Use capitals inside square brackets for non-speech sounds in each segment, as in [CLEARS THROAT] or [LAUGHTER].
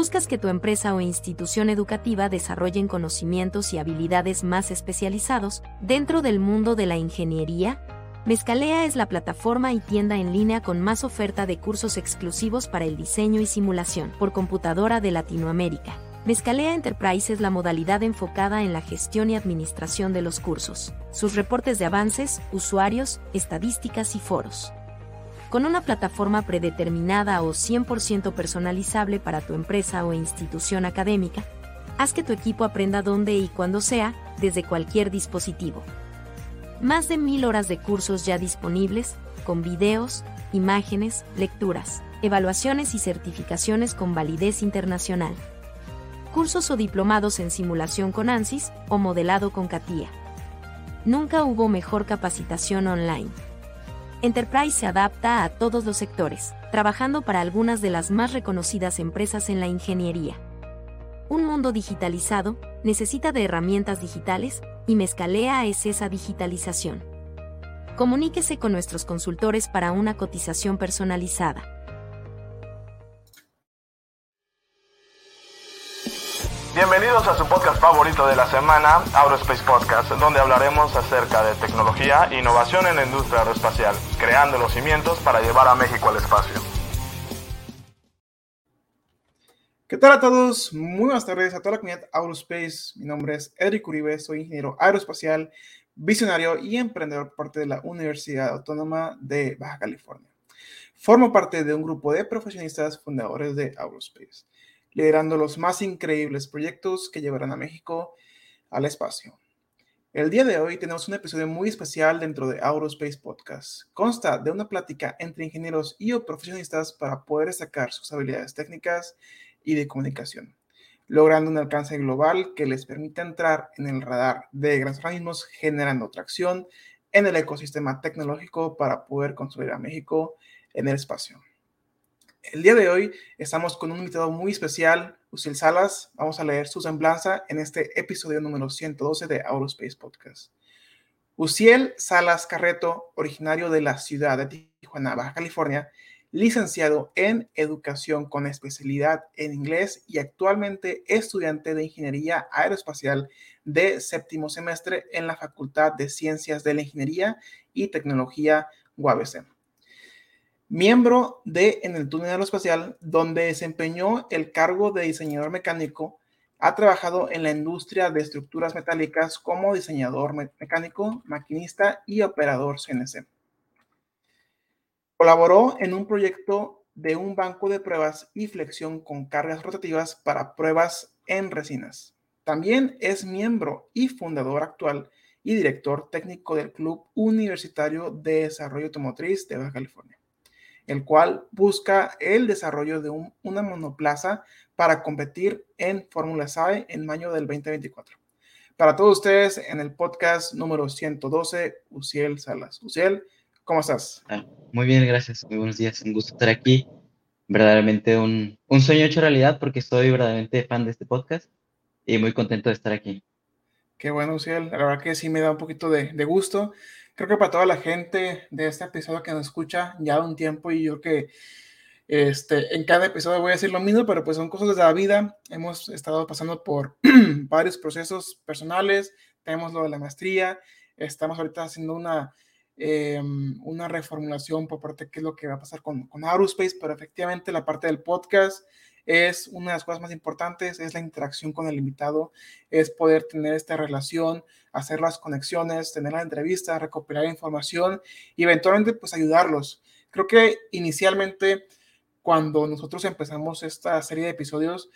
¿Buscas que tu empresa o institución educativa desarrollen conocimientos y habilidades más especializados dentro del mundo de la ingeniería? Mezcalea es la plataforma y tienda en línea con más oferta de cursos exclusivos para el diseño y simulación por computadora de Latinoamérica. Mezcalea Enterprise es la modalidad enfocada en la gestión y administración de los cursos, sus reportes de avances, usuarios, estadísticas y foros. Con una plataforma predeterminada o 100% personalizable para tu empresa o institución académica, haz que tu equipo aprenda donde y cuando sea, desde cualquier dispositivo. Más de mil horas de cursos ya disponibles, con videos, imágenes, lecturas, evaluaciones y certificaciones con validez internacional cursos o diplomados en simulación con ANSYS o modelado con CATIA. Nunca hubo mejor capacitación online. Enterprise se adapta a todos los sectores, trabajando para algunas de las más reconocidas empresas en la ingeniería. Un mundo digitalizado necesita de herramientas digitales y Mezcalea es esa digitalización. Comuníquese con nuestros consultores para una cotización personalizada. Bienvenidos a su podcast favorito de la semana, Aerospace Podcast, donde hablaremos acerca de tecnología e innovación en la industria aeroespacial, creando los cimientos para llevar a México al espacio. ¿Qué tal a todos? Muy buenas tardes a toda la comunidad Aerospace. Mi nombre es Eric Uribe, soy ingeniero aeroespacial, visionario y emprendedor por parte de la Universidad Autónoma de Baja California. Formo parte de un grupo de profesionistas fundadores de Aerospace liderando los más increíbles proyectos que llevarán a México al espacio. El día de hoy tenemos un episodio muy especial dentro de Aerospace Podcast. Consta de una plática entre ingenieros y profesionistas para poder destacar sus habilidades técnicas y de comunicación, logrando un alcance global que les permita entrar en el radar de grandes organismos, generando tracción en el ecosistema tecnológico para poder construir a México en el espacio. El día de hoy estamos con un invitado muy especial, Uciel Salas. Vamos a leer su semblanza en este episodio número 112 de Aerospace Podcast. Uciel Salas Carreto, originario de la ciudad de Tijuana, Baja California, licenciado en Educación con especialidad en inglés y actualmente estudiante de Ingeniería Aeroespacial de séptimo semestre en la Facultad de Ciencias de la Ingeniería y Tecnología UABC miembro de En el túnel aeroespacial, donde desempeñó el cargo de diseñador mecánico. Ha trabajado en la industria de estructuras metálicas como diseñador mecánico, maquinista y operador CNC. Colaboró en un proyecto de un banco de pruebas y flexión con cargas rotativas para pruebas en resinas. También es miembro y fundador actual y director técnico del Club Universitario de Desarrollo Automotriz de Baja California el cual busca el desarrollo de una monoplaza para competir en Fórmula SAE en mayo del 2024. Para todos ustedes, en el podcast número 112, Uciel Salas. Uciel, ¿cómo estás? Ah, muy bien, gracias. Muy buenos días. Un gusto estar aquí. Verdaderamente un, un sueño hecho realidad porque soy verdaderamente fan de este podcast y muy contento de estar aquí. Qué bueno, Uciel. La verdad que sí me da un poquito de, de gusto creo que para toda la gente de este episodio que nos escucha ya un tiempo y yo que este, en cada episodio voy a decir lo mismo, pero pues son cosas de la vida. Hemos estado pasando por [CLEARS THROAT] varios procesos personales, tenemos lo de la maestría, estamos ahorita haciendo una, em, una reformulación por parte de qué es lo que va a pasar con, con Aerospace, pero efectivamente la parte del podcast es una de las cosas más importantes, es la interacción con el invitado, es poder tener esta relación, hacer las conexiones, tener la entrevista, recopilar información y eventualmente pues ayudarlos. Creo que inicialmente cuando nosotros empezamos esta serie de episodios,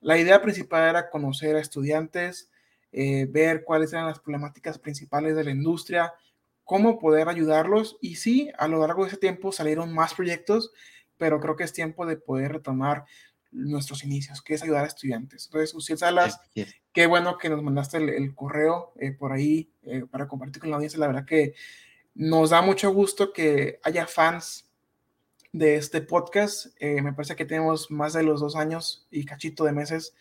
la idea principal era conocer a estudiantes, eh, ver cuáles eran las problemáticas principales de la industria, cómo poder ayudarlos y sí, a lo largo de ese tiempo salieron más proyectos, pero creo que es tiempo de poder retomar nuestros inicios, que es ayudar a estudiantes. Entonces, Uciel Salas, qué bueno que nos mandaste el, correo eh, por ahí eh, para compartir con la audiencia. La verdad que nos da mucho gusto que haya fans de este podcast. Eh, me parece que tenemos más de los dos años y cachito de meses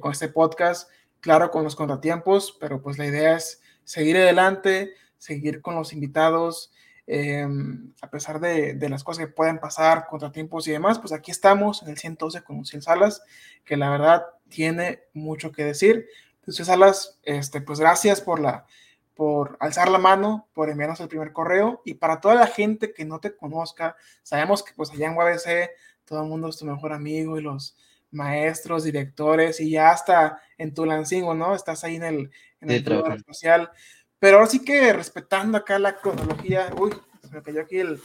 con este podcast. Claro, con los contratiempos, pero pues la idea es seguir adelante, seguir con los invitados, Em, a pesar de, de, las cosas que pueden pasar, contratiempos y demás, pues aquí estamos en el 112 con Luciel Salas, que la verdad tiene mucho que decir. Luciel Salas, este, pues gracias por la por alzar la mano, por enviarnos el primer correo y para toda la gente que no te conozca, sabemos que pues allá en UABC todo el mundo es tu mejor amigo y los maestros, directores y ya hasta en Tulancingo, ¿no? Estás ahí en el, en el espacial. Pero ahora sí que respetando acá la cronología, uy, se me cayó aquí el,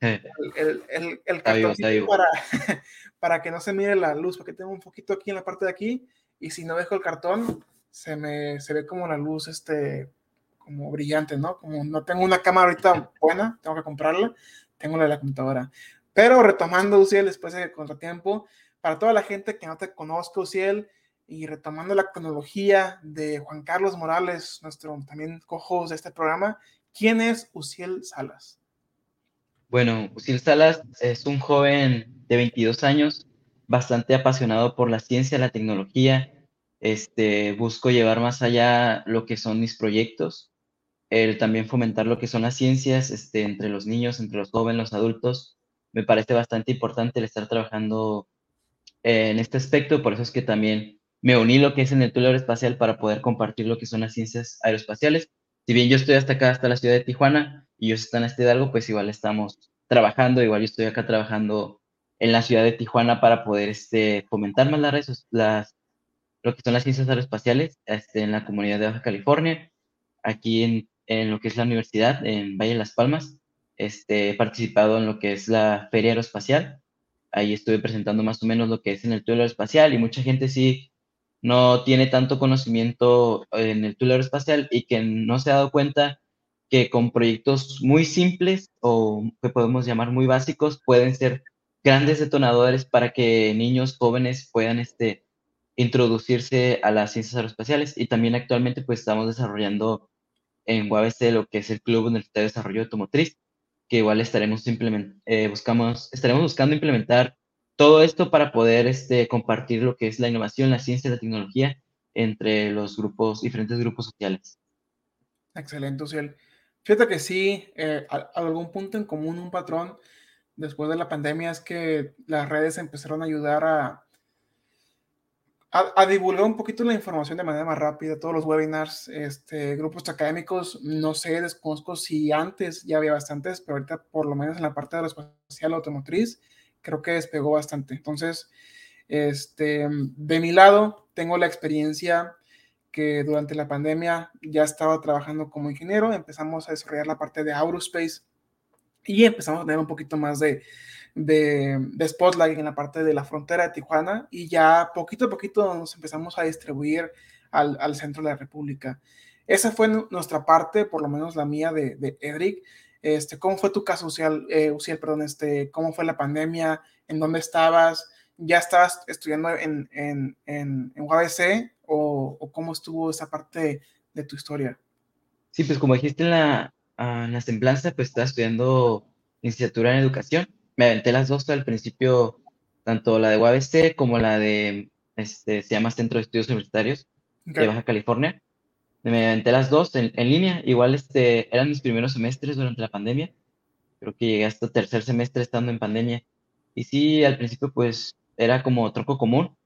el, el, el para, [LAUGHS] para que no se mire la luz, porque tengo un poquito aquí en la parte de aquí y si no dejo el cartón, se me se ve como la luz este como brillante, ¿no? Como no tengo una cámara ahorita buena, tengo que comprarla, tengo la de la computadora. Pero retomando, Uciel, después de contratiempo, para toda la gente que no te conozca, Uciel, y retomando la cronología de Juan Carlos Morales, nuestro también cojo de este programa, ¿quién es Uciel Salas? Bueno, Uciel Salas es un joven de 22 años, bastante apasionado por la ciencia, la tecnología. Este, busco llevar más allá lo que son mis proyectos, el también fomentar lo que son las ciencias este, entre los niños, entre los jóvenes, los adultos. Me parece bastante importante el estar trabajando en este aspecto, por eso es que también me uní lo que es en el Tour Aeroespacial para poder compartir lo que son las ciencias aeroespaciales. Si bien yo estoy hasta acá, hasta la ciudad de Tijuana, y ellos están este Hidalgo, pues igual estamos trabajando, igual yo estoy acá trabajando en la ciudad de Tijuana para poder este, fomentar más las, las, lo que son las ciencias aeroespaciales este, en la comunidad de Baja California, aquí en, en lo que es la universidad, en Valle de Las Palmas. Este, he participado en lo que es la Feria Aeroespacial. Ahí estuve presentando más o menos lo que es en el Tour Aeroespacial y mucha gente sí no tiene tanto conocimiento en el tool espacial y que no se ha dado cuenta que con proyectos muy simples o que podemos llamar muy básicos pueden ser grandes detonadores para que niños jóvenes puedan este, introducirse a las ciencias aeroespaciales. Y también actualmente pues estamos desarrollando en UABC lo que es el Club Universitario de Desarrollo Automotriz, que igual estaremos, eh, buscamos, estaremos buscando implementar todo esto para poder este, compartir lo que es la innovación, la ciencia la tecnología entre los grupos, diferentes grupos sociales. Excelente, Uciel. Fíjate que sí, eh, algún punto en común, un patrón después de la pandemia es que las redes empezaron a ayudar a, a, divulgar un poquito la información de manera más rápida, todos los webinars, este, grupos académicos, no sé, desconozco si antes ya había bastantes, pero ahorita por lo menos en la parte de la espacial automotriz, creo que despegó bastante. Entonces, este, de mi lado, tengo la experiencia que durante la pandemia ya estaba trabajando como ingeniero, empezamos a desarrollar la parte de Aurospace y empezamos a tener un poquito más de, de, de, spotlight en la parte de la frontera de Tijuana y ya poquito a poquito nos empezamos a distribuir al, al centro de la República. Esa fue nuestra parte, por lo menos la mía de, de Edric. Este, ¿Cómo fue tu caso, Uciel, eh, perdón, este, ¿Cómo fue la pandemia? ¿En dónde estabas? ¿Ya estabas estudiando en, en, en, UABC o, cómo estuvo esa parte de, tu historia? Sí, pues como dijiste en la, en la semblanza, pues estaba estudiando licenciatura en educación. Me aventé las dos al principio, tanto la de UABC como la de, este, se llama Centro de Estudios Universitarios de Baja California me aventé las dos en, en, línea. Igual este, eran mis primeros semestres durante la pandemia. Creo que llegué hasta tercer semestre estando en pandemia. Y sí, al principio pues era como tronco común.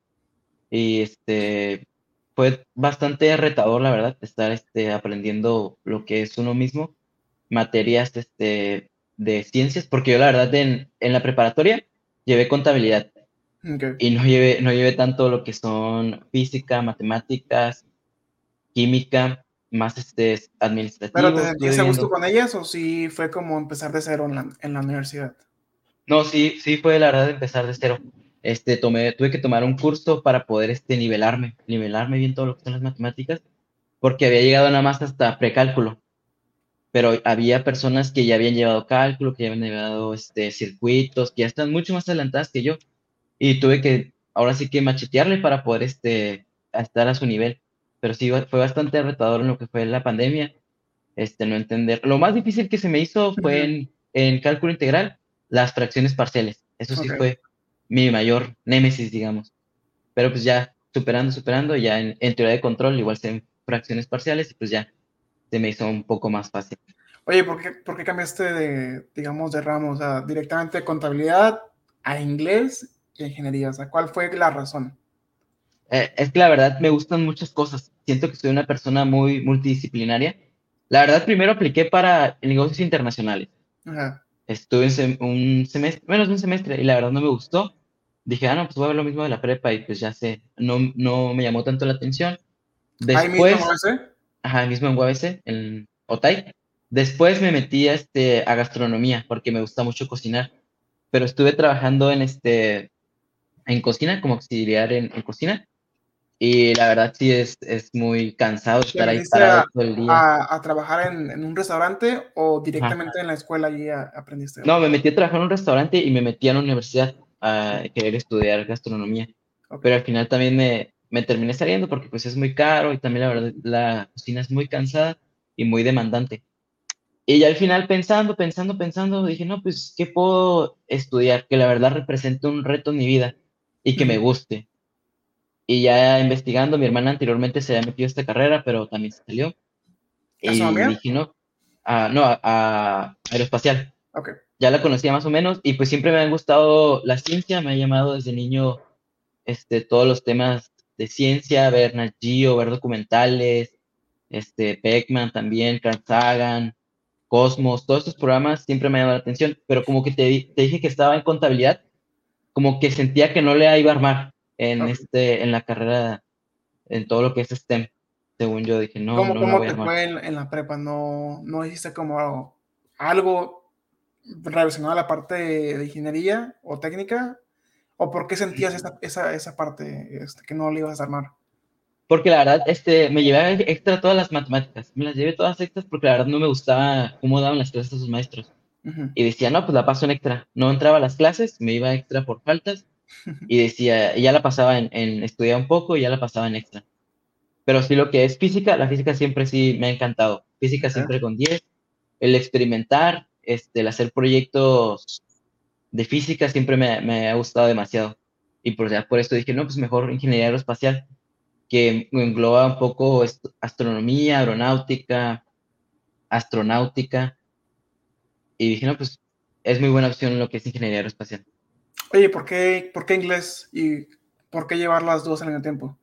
Y este, fue bastante retador, la verdad, estar este, aprendiendo lo que es uno mismo, materias este, de ciencias, porque yo la verdad en, en la preparatoria llevé contabilidad. Y no llevé, no llevé tanto lo que son física, matemáticas, química, más este, administrativo. ¿Pero te sentiste a gusto con ellas o sí fue como empezar de cero en la, en la universidad? No, sí, sí fue la verdad empezar de cero. Este, tomé, tuve que tomar un curso para poder este, nivelarme, nivelarme bien todo lo que son las matemáticas, porque había llegado nada más hasta precálculo. Pero había personas que ya habían llevado cálculo, que ya habían llevado este, circuitos, que ya están mucho más adelantadas que yo. Y tuve que, ahora sí que machetearle para poder este, estar a su nivel pero sí fue bastante retador en lo que fue la pandemia, este, no entender. Lo más difícil que se me hizo fue en, en, cálculo integral, las fracciones parciales. Eso sí fue mi mayor némesis, digamos. Pero pues ya superando, superando, ya en, teoría de control igual se fracciones parciales y pues ya se me hizo un poco más fácil. Oye, ¿por qué, por qué cambiaste de, digamos, de ramo? O sea, directamente de contabilidad a inglés y ingeniería. O sea, ¿cuál fue la razón? Eh, es que la verdad me gustan muchas cosas. Siento que soy una persona muy multidisciplinaria. La verdad, primero apliqué para negocios internacionales. Ajá. Estuve en un semestre, menos de un semestre, y la verdad no me gustó. Dije, ah, no, pues voy a ver lo mismo de la prepa, y pues ya sé, no, no me llamó tanto la atención. ¿Ahí mismo en UABC? Ajá, mismo en UABC, en Otay. Después me metí a, este, a gastronomía, porque me gusta mucho cocinar. Pero estuve trabajando en, este, en cocina, como auxiliar en, en cocina. Y la verdad sí es, es muy cansado estar ahí parado todo el día. A, a trabajar en, en, un restaurante o directamente en la escuela y aprendiste? No, me metí a trabajar en un restaurante y me metí a la universidad a querer estudiar gastronomía. Pero al final también me, me terminé saliendo porque pues es muy caro y también la verdad la cocina es muy cansada y muy demandante. Y ya al final pensando, pensando, pensando, dije, no, pues, ¿qué puedo estudiar? Que la verdad represente un reto en mi vida y que me guste. Y ya investigando, mi hermana anteriormente se había metido a esta carrera, pero también se salió. Y dije, no, a, no, a, aeroespacial. Okay. Ya la conocía más o menos y pues siempre me han gustado la ciencia, me ha llamado desde niño este, todos los temas de ciencia, ver Nat Geo, ver documentales, este, Beckman también, Carl Sagan, Cosmos, todos estos programas siempre me han llamado la atención, pero como que te, te dije que estaba en contabilidad, como que sentía que no le iba a armar en, este, en la carrera, en todo lo que es STEM. Según yo dije, no, ¿Cómo, no, cómo voy a te fue en, en, la prepa? ¿No, ¿No hiciste como algo, algo relacionado a la parte de, de ingeniería o técnica? ¿O por qué sentías esa, esa, esa parte este, que no le ibas a armar? Porque la verdad, este, me llevé extra todas las matemáticas. Me las llevé todas extras porque la verdad no me gustaba cómo daban las clases a sus maestros. Uh -huh. Y decía, no, pues la paso en extra. No entraba a las clases, me iba extra por faltas [LAUGHS] y decía, ya la pasaba en, en estudiar un poco y ya la pasaba en extra. Pero sí lo que es física, la física siempre sí me ha encantado. Física siempre con 10. El experimentar, este, el hacer proyectos de física siempre me, me ha gustado demasiado. Y por, ya por esto dije, no, pues mejor ingeniería aeroespacial, que engloba un poco astronomía, aeronáutica, astronáutica. Y dije, no, pues es muy buena opción lo que es ingeniería aeroespacial. Oye, ¿por qué, ¿por qué inglés y por qué llevar las dos al mismo tiempo?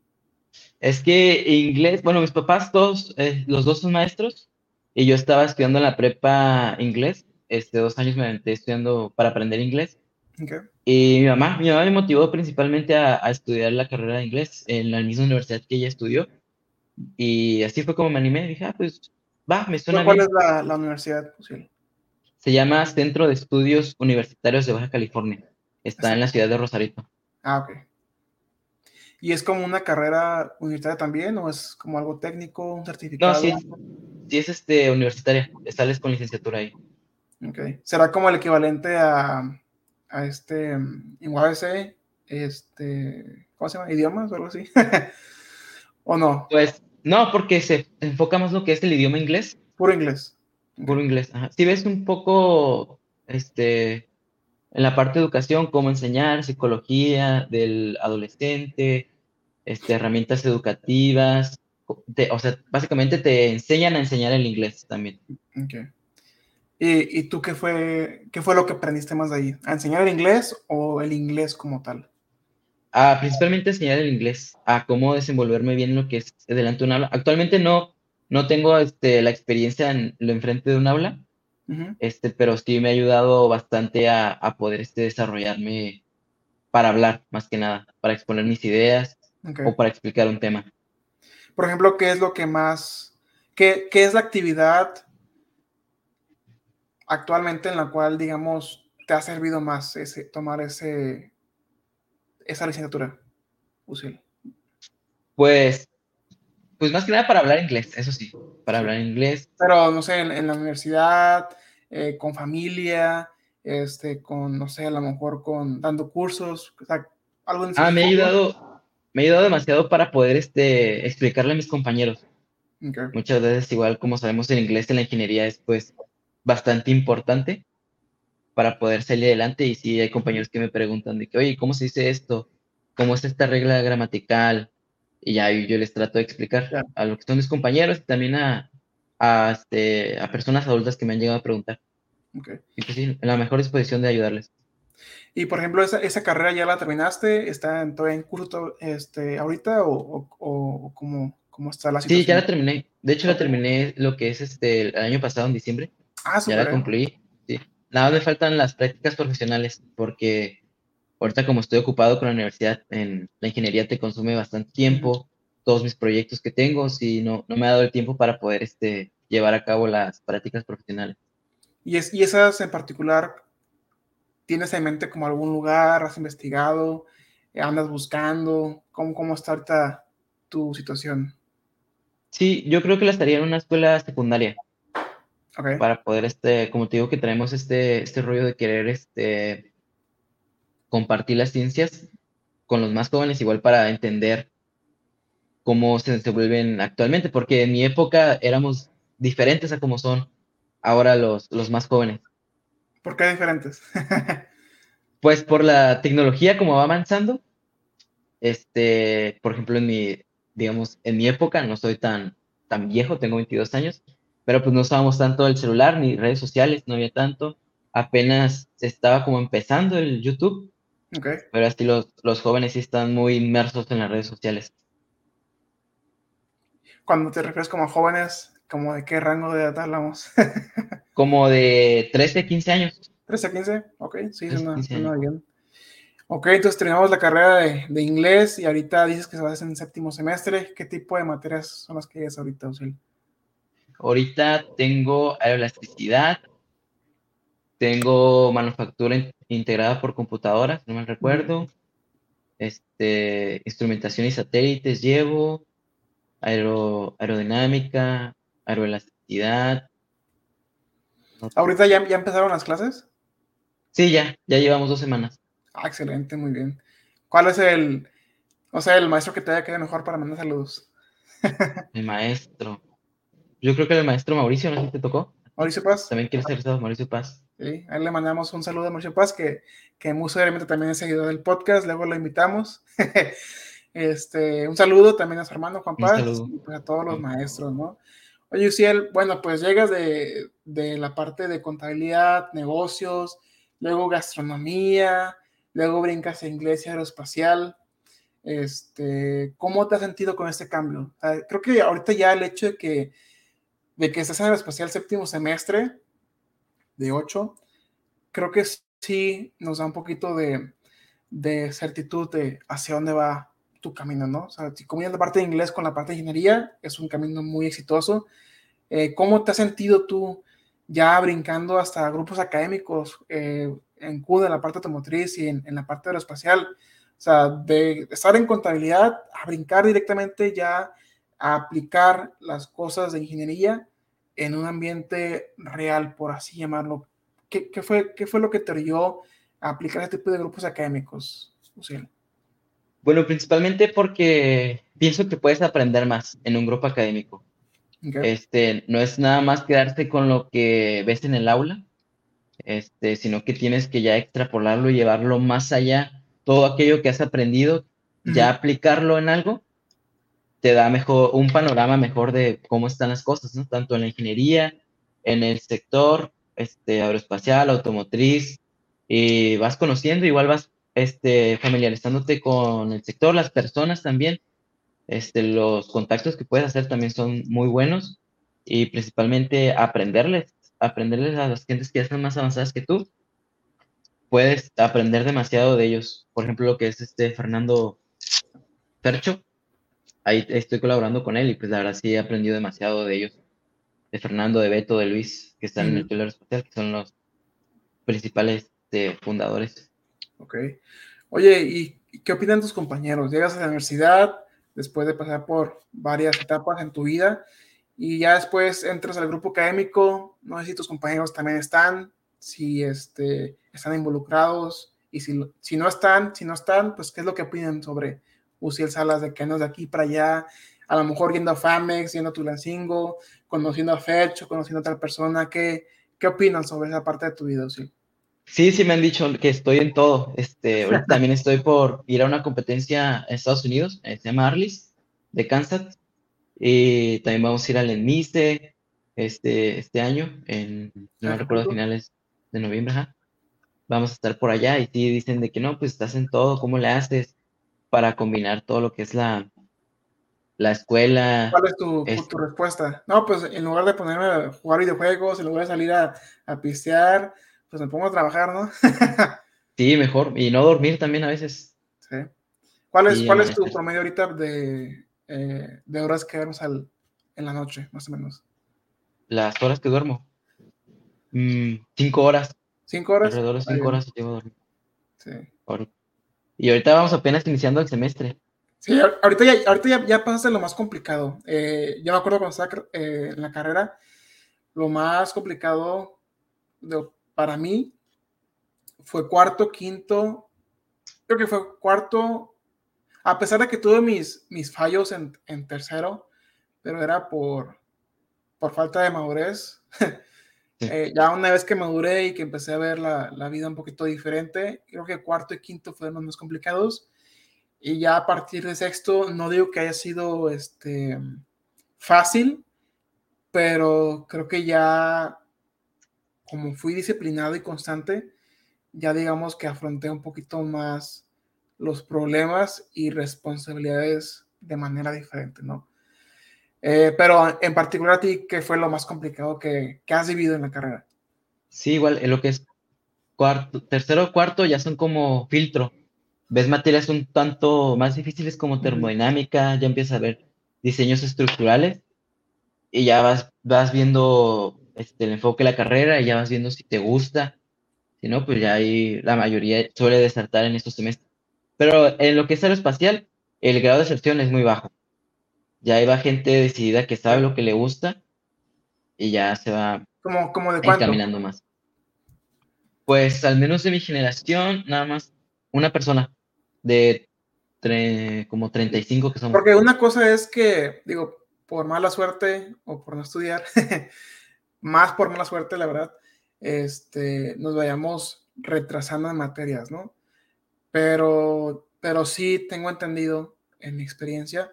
Es que inglés, bueno, mis papás todos, eh, los dos son maestros y yo estaba estudiando en la prepa inglés, este, dos años me aventé estudiando para aprender inglés. Okay. Y mi mamá, mi mamá me motivó principalmente a, a, estudiar la carrera de inglés en la misma universidad que ella estudió. Y así fue como me animé, dije, ah, pues va, me suena ¿Cuál bien. es la, la universidad posible? Se llama Centro de Estudios Universitarios de Baja California. Está en la ciudad de Rosarito. Ah, ok. ¿Y es como una carrera universitaria también o es como algo técnico, un certificado? No, sí, es- sí es este, universitaria. Sales con licenciatura ahí. Ok. ¿Será como el equivalente a, a este, en UABC, este, ¿cómo se llama? ¿Idiomas o algo así? [LAUGHS] ¿O no? Pues no, porque se enfoca más lo que es el idioma inglés. Puro inglés. Puro inglés. Ajá. Si ves un poco, este, en la parte de educación, cómo enseñar, psicología del adolescente, este, herramientas educativas, te- o sea, básicamente te enseñan a enseñar el inglés también. Ok. ¿Y, y tú qué fue, qué fue lo que aprendiste más de ahí? ¿A enseñar el inglés o el inglés como tal? A principalmente enseñar el inglés, a cómo desenvolverme bien en lo que es delante de un aula. Actualmente no, no tengo este, la experiencia en lo enfrente de un aula, Este, pero sí me ha ayudado bastante a, a poder este, desarrollarme para hablar, más que nada, para exponer mis ideas Ok. o para explicar un tema. Por ejemplo, ¿qué es lo que más, qué, qué es la actividad actualmente en la cual, digamos, te ha servido más ese, tomar ese, esa licenciatura? Usil. Pues, pues más que nada para hablar inglés, eso sí, para hablar inglés. Pero, no sé, en, en la universidad, eh, con familia, este, con, no sé, a lo mejor con dando cursos, o sea, algo en Ah, me ha ayudado, me ha ayudado demasiado para poder este, explicarle a mis compañeros. Muchas veces, igual como sabemos, el inglés en la ingeniería es pues bastante importante para poder salir adelante. Y sí, hay compañeros que me preguntan de que, oye, ¿cómo se dice esto? ¿Cómo es esta regla gramatical? Y ya yo les trato de explicar a lo que son mis compañeros y también a, a, este, a personas adultas que me han llegado a preguntar. Okay. Y pues sí, en la mejor disposición de ayudarles. Y por ejemplo, esa, esa carrera ya la terminaste, ¿está en, todavía en curso este, ahorita o, o, o cómo, cómo, está la situación? Sí, ya la terminé. De hecho, la terminé lo que es este, el año pasado, en diciembre. Ah, ya la concluí. Sí. Nada, me faltan las prácticas profesionales porque ahorita como estoy ocupado con la universidad, en la ingeniería te consume bastante tiempo, todos mis proyectos que tengo, sí, no, no me ha dado el tiempo para poder este, llevar a cabo las prácticas profesionales. ¿Y, es, y esas en particular, tienes en mente como algún lugar, has investigado, andas buscando? ¿Cómo, cómo está ahorita tu situación? Sí, yo creo que la estaría en una escuela secundaria. Okay. Para poder, este, como te digo, que traemos este, este rollo de querer este, compartir las ciencias con los más jóvenes, igual para entender cómo se desenvuelven actualmente, porque en mi época éramos diferentes a como son ahora los, los más jóvenes. ¿Por qué diferentes? [LAUGHS] pues por la tecnología como va avanzando. Este, por ejemplo, en mi, digamos, en mi época, no soy tan, tan viejo, tengo 22 años, pero pues no usábamos tanto el celular ni redes sociales, no había tanto. Apenas estaba como empezando el YouTube. Okay. Pero así los, los jóvenes sí están muy inmersos en las redes sociales. Cuando te refieres como jóvenes, ¿como de qué rango de edad hablamos? [LAUGHS] como de 13, 15 años. 13, 15, ok, sí, suena, suena bien. Ok, entonces terminamos la carrera de, de, inglés y ahorita dices que se va a hacer en séptimo semestre. ¿Qué tipo de materias son las que llevas ahorita, Usil? Ahorita tengo aeroelasticidad, tengo manufactura integrada por computadoras, no me recuerdo. Este, instrumentación y satélites llevo, aero, aerodinámica, aeroelasticidad. ¿Ahorita ya, ya empezaron las clases? Sí, ya, ya llevamos dos semanas. Ah, excelente, muy bien. ¿Cuál es el, o sea, el maestro que te haya quedado mejor para mandar saludos? [LAUGHS] el maestro. Yo creo que el maestro Mauricio, ¿no sé si te tocó? Mauricio Paz. También quiere ser Mauricio Paz. Sí, a él le mandamos un saludo a Mauricio Paz, que, que muy seguramente también es seguidor del podcast, luego lo invitamos. [LAUGHS] este, un saludo también a su hermano Juan Paz y pues a todos los maestros, ¿no? Oye, Uciel, bueno, pues llegas de, de la parte de contabilidad, negocios, luego gastronomía, luego brincas a inglés y aeroespacial. Este, ¿Cómo te has sentido con este cambio? Sea, creo que ahorita ya el hecho de que, de que estás en aeroespacial séptimo semestre, de 8, creo que sí nos da un poquito de, de, certitud de hacia dónde va tu camino, ¿no? O sea, si combinas la parte de inglés con la parte de ingeniería, es un camino muy exitoso. Eh, ¿Cómo te has sentido tú ya brincando hasta grupos académicos eh, en CUDA, en la parte automotriz y en, en, la parte aeroespacial? O sea, de estar en contabilidad a brincar directamente ya a aplicar las cosas de ingeniería en un ambiente real, por así llamarlo. ¿Qué, qué fue, qué fue lo que te dio a aplicar este tipo de grupos académicos, Lucien? Bueno, principalmente porque pienso que puedes aprender más en un grupo académico. Okay. Este, no es nada más quedarte con lo que ves en el aula, este, sino que tienes que ya extrapolarlo y llevarlo más allá. Todo aquello que has aprendido, uh -huh. ya aplicarlo en algo, te da mejor, un panorama mejor de cómo están las cosas, ¿no? Tanto en la ingeniería, en el sector este, aeroespacial, automotriz, y vas conociendo, igual vas este, familiarizándote con el sector, las personas también, este, los contactos que puedes hacer también son muy buenos, y principalmente aprenderles, aprenderles a las gentes que ya están más avanzadas que tú, puedes aprender demasiado de ellos. Por ejemplo, lo que es este Fernando Percho, ahí estoy colaborando con él y pues la verdad sí he aprendido demasiado de ellos. De Fernando, de Beto, de Luis, que están en el pilar espacial, que son los principales este, fundadores. Ok. Oye, ¿y qué opinan tus compañeros? Llegas a la universidad después de pasar por varias etapas en tu vida y ya después entras al grupo académico, no sé si tus compañeros también están, si este, están involucrados y si, si no están, si no están, pues qué es lo que opinan sobre Uciel Salas de que andas de aquí para allá, a lo mejor yendo a Famex, yendo a Tulancingo, conociendo a Fercho, conociendo a tal persona, ¿qué, qué opinan sobre esa parte de tu vida, Uciel? Sí, sí me han dicho que estoy en todo. Este, [LAUGHS] ahorita también estoy por ir a una competencia en Estados Unidos, eh, se llama Arlis, de Kansas, y también vamos a ir al ENMISE, este, este año, en, no me recuerdo, finales de noviembre, ajá. Vamos a estar por allá y sí dicen de que no, pues estás en todo, ¿cómo le haces para combinar todo lo que es la, la escuela? ¿Cuál es tu, Es- tu respuesta? No, pues en lugar de ponerme a jugar videojuegos, en lugar de salir a, a pistear, pues me pongo a trabajar, ¿no? [LAUGHS] Sí, mejor. Y no dormir también a veces. Sí. ¿Cuál es, Sí, cuál es tu es- promedio ahorita de, eh, de horas que duermes al, en la noche, más o menos? Las horas que duermo. mm, cinco horas, ¿Cinco horas? alrededor de cinco horas llevo dormido. Sí. ahorita. Y ahorita vamos apenas iniciando el semestre. Sí, ahor- ahorita ya, ahorita ya, ya pasaste lo más complicado. Eh, yo me acuerdo cuando estaba eh, en la carrera, lo más complicado de- para mí fue cuarto, quinto, creo que fue cuarto, a pesar de que tuve mis, mis fallos en, en tercero, pero era por, por falta de madurez. [LAUGHS] Eh, ya una vez que maduré y que empecé a ver la, la vida un poquito diferente, creo que cuarto y quinto fueron los más complicados. Y ya a partir de sexto, no digo que haya sido este, fácil, pero creo que ya, como fui disciplinado y constante, ya digamos que afronté un poquito más los problemas y responsabilidades de manera diferente, ¿no? Eh, pero en particular a ti, ¿qué fue lo más complicado que, que has vivido en la carrera? Sí, igual, en lo que es cuarto, tercero o cuarto ya son como filtro. Ves materias un tanto más difíciles como termodinámica, ya empiezas a ver diseños estructurales y ya vas, vas viendo este, el enfoque de la carrera y ya vas viendo si te gusta. Si no, pues ya ahí la mayoría suele desertar en estos semestres. Pero en lo que es aeroespacial, el grado de deserción es muy bajo. Ya ahí va gente decidida que sabe lo que le gusta y ya se va ¿Cómo, cómo de encaminando más. Pues al menos de mi generación, nada más una persona de tre- como 35 que somos. Porque una cosa es que, digo, por mala suerte o por no estudiar, [LAUGHS] más por mala suerte, la verdad, este, nos vayamos retrasando en materias, ¿no? Pero, pero sí tengo entendido en mi experiencia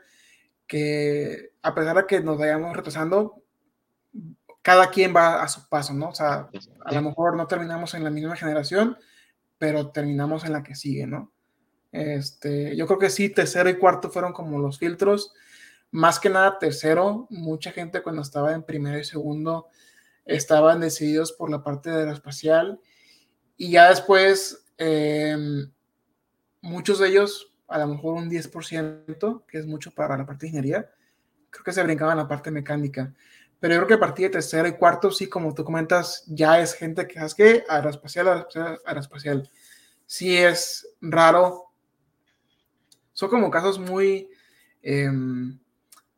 que a pesar de que nos vayamos retrasando, cada quien va a su paso, ¿no? O sea, a lo mejor no terminamos en la misma generación, pero terminamos en la que sigue, ¿no? Este, yo creo que sí, tercero y cuarto fueron como los filtros. Más que nada, tercero, mucha gente cuando estaba en primero y segundo estaban decididos por la parte de aeroespacial. Y ya después, eh, muchos de ellos, a lo mejor un 10%, que es mucho para la parte de ingeniería, creo que se brincaban la parte mecánica. Pero yo creo que a partir de tercero y cuarto, sí, como tú comentas, ya es gente que, ¿sabes qué? Aeroespacial, aeroespacial, aeroespacial. Sí es raro. Son como casos muy, eh,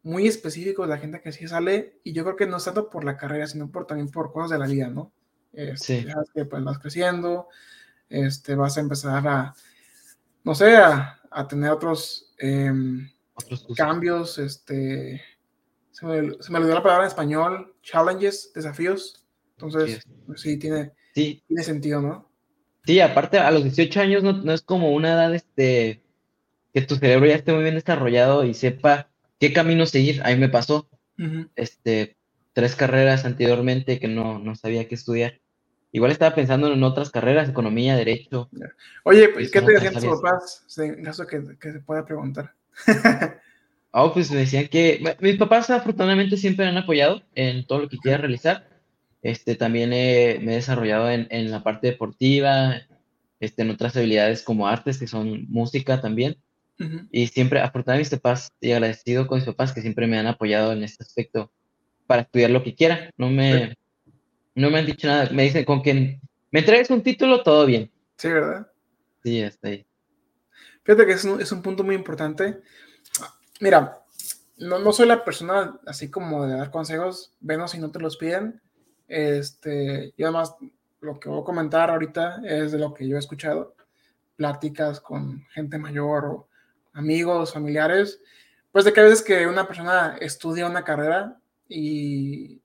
muy específicos de la gente que sí sale. Y yo creo que no es tanto por la carrera, sino por, también por cosas de la vida, ¿no? Este, Sí. ya que pues vas creciendo, este, vas a empezar a, no sé, a, a tener otros em, Otros cambios, este, se me, se me olvidó la palabra en español, challenges, desafíos. Entonces, Sí. pues sí, tiene, Sí, tiene sentido, ¿no? sí, aparte a los 18 años no, no es como una edad este, que tu cerebro ya esté muy bien desarrollado y sepa qué camino seguir. A mí me pasó este, tres carreras anteriormente que no, no sabía qué estudiar. Igual estaba pensando en otras carreras, economía, derecho. Oye, pues, ¿qué te decían tus papás? En caso que, que se pueda preguntar. Ah, [LAUGHS] pues me decían que mis papás afortunadamente siempre me han apoyado en todo lo que quiera realizar. Este, también he- me he desarrollado en, en la parte deportiva, este, en otras habilidades como artes, que son música también. Y siempre, afortunadamente, mis papás, y agradecido con mis papás que siempre me han apoyado en este aspecto para estudiar lo que quiera. No me, no me han dicho nada. Me dicen, con que me entregues un título, todo bien. Sí, ¿verdad? Sí, hasta ahí. Fíjate que es un, es un punto muy importante. Mira, no, no soy la persona así como de dar consejos, venos si no te los piden. Este, y además, lo que voy a comentar ahorita es de lo que yo he escuchado, pláticas con gente mayor o amigos, familiares, pues de que a veces que una persona estudia una carrera y,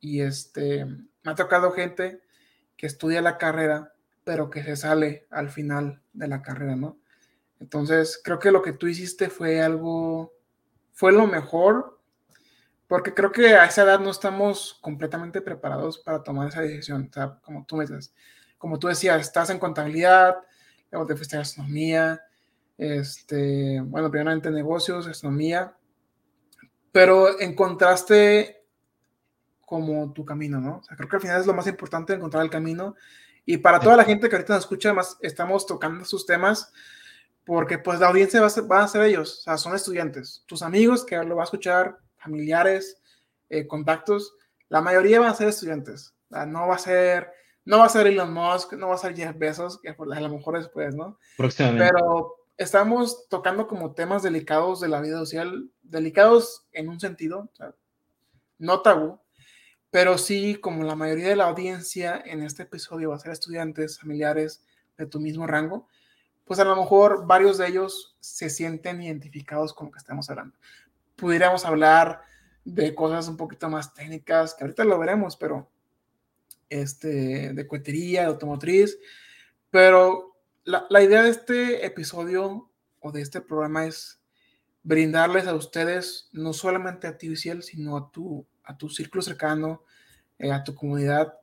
y este, me ha tocado gente que estudia la carrera, pero que se sale al final de la carrera, ¿no? Entonces, creo que lo que tú hiciste fue algo, fue lo mejor, porque creo que a esa edad no estamos completamente preparados para tomar esa decisión. Como tú me dices, como tú decías, estás en contabilidad, luego te fuiste a gastronomía, este, bueno, primeramente negocios, gastronomía, pero encontraste como tu camino, ¿no? O sea, creo que al final es lo más importante encontrar el camino. Y para toda la gente que ahorita nos escucha, además estamos tocando sus temas, porque pues la audiencia va a, ser, a ser ellos, o sea, son estudiantes, tus amigos que lo va a escuchar, familiares, eh, contactos, la mayoría van a ser estudiantes, no va a ser, no va a ser Elon Musk, no va a ser Jeff Bezos, que a lo mejor después, ¿no? Próximamente. Pero estamos tocando como temas delicados de la vida social, delicados en un sentido, no tabú, pero sí como la mayoría de la audiencia en este episodio va a ser estudiantes, familiares de tu mismo rango, pues a lo mejor varios de ellos se sienten identificados con lo que estamos hablando. Pudiéramos hablar de cosas un poquito más técnicas, que ahorita lo veremos, pero este, de cohetería, de automotriz, pero la, la idea de este episodio o de este programa es brindarles a ustedes, no solamente a ti, Ciel, sino a tu, a tu círculo cercano, eh, a tu comunidad,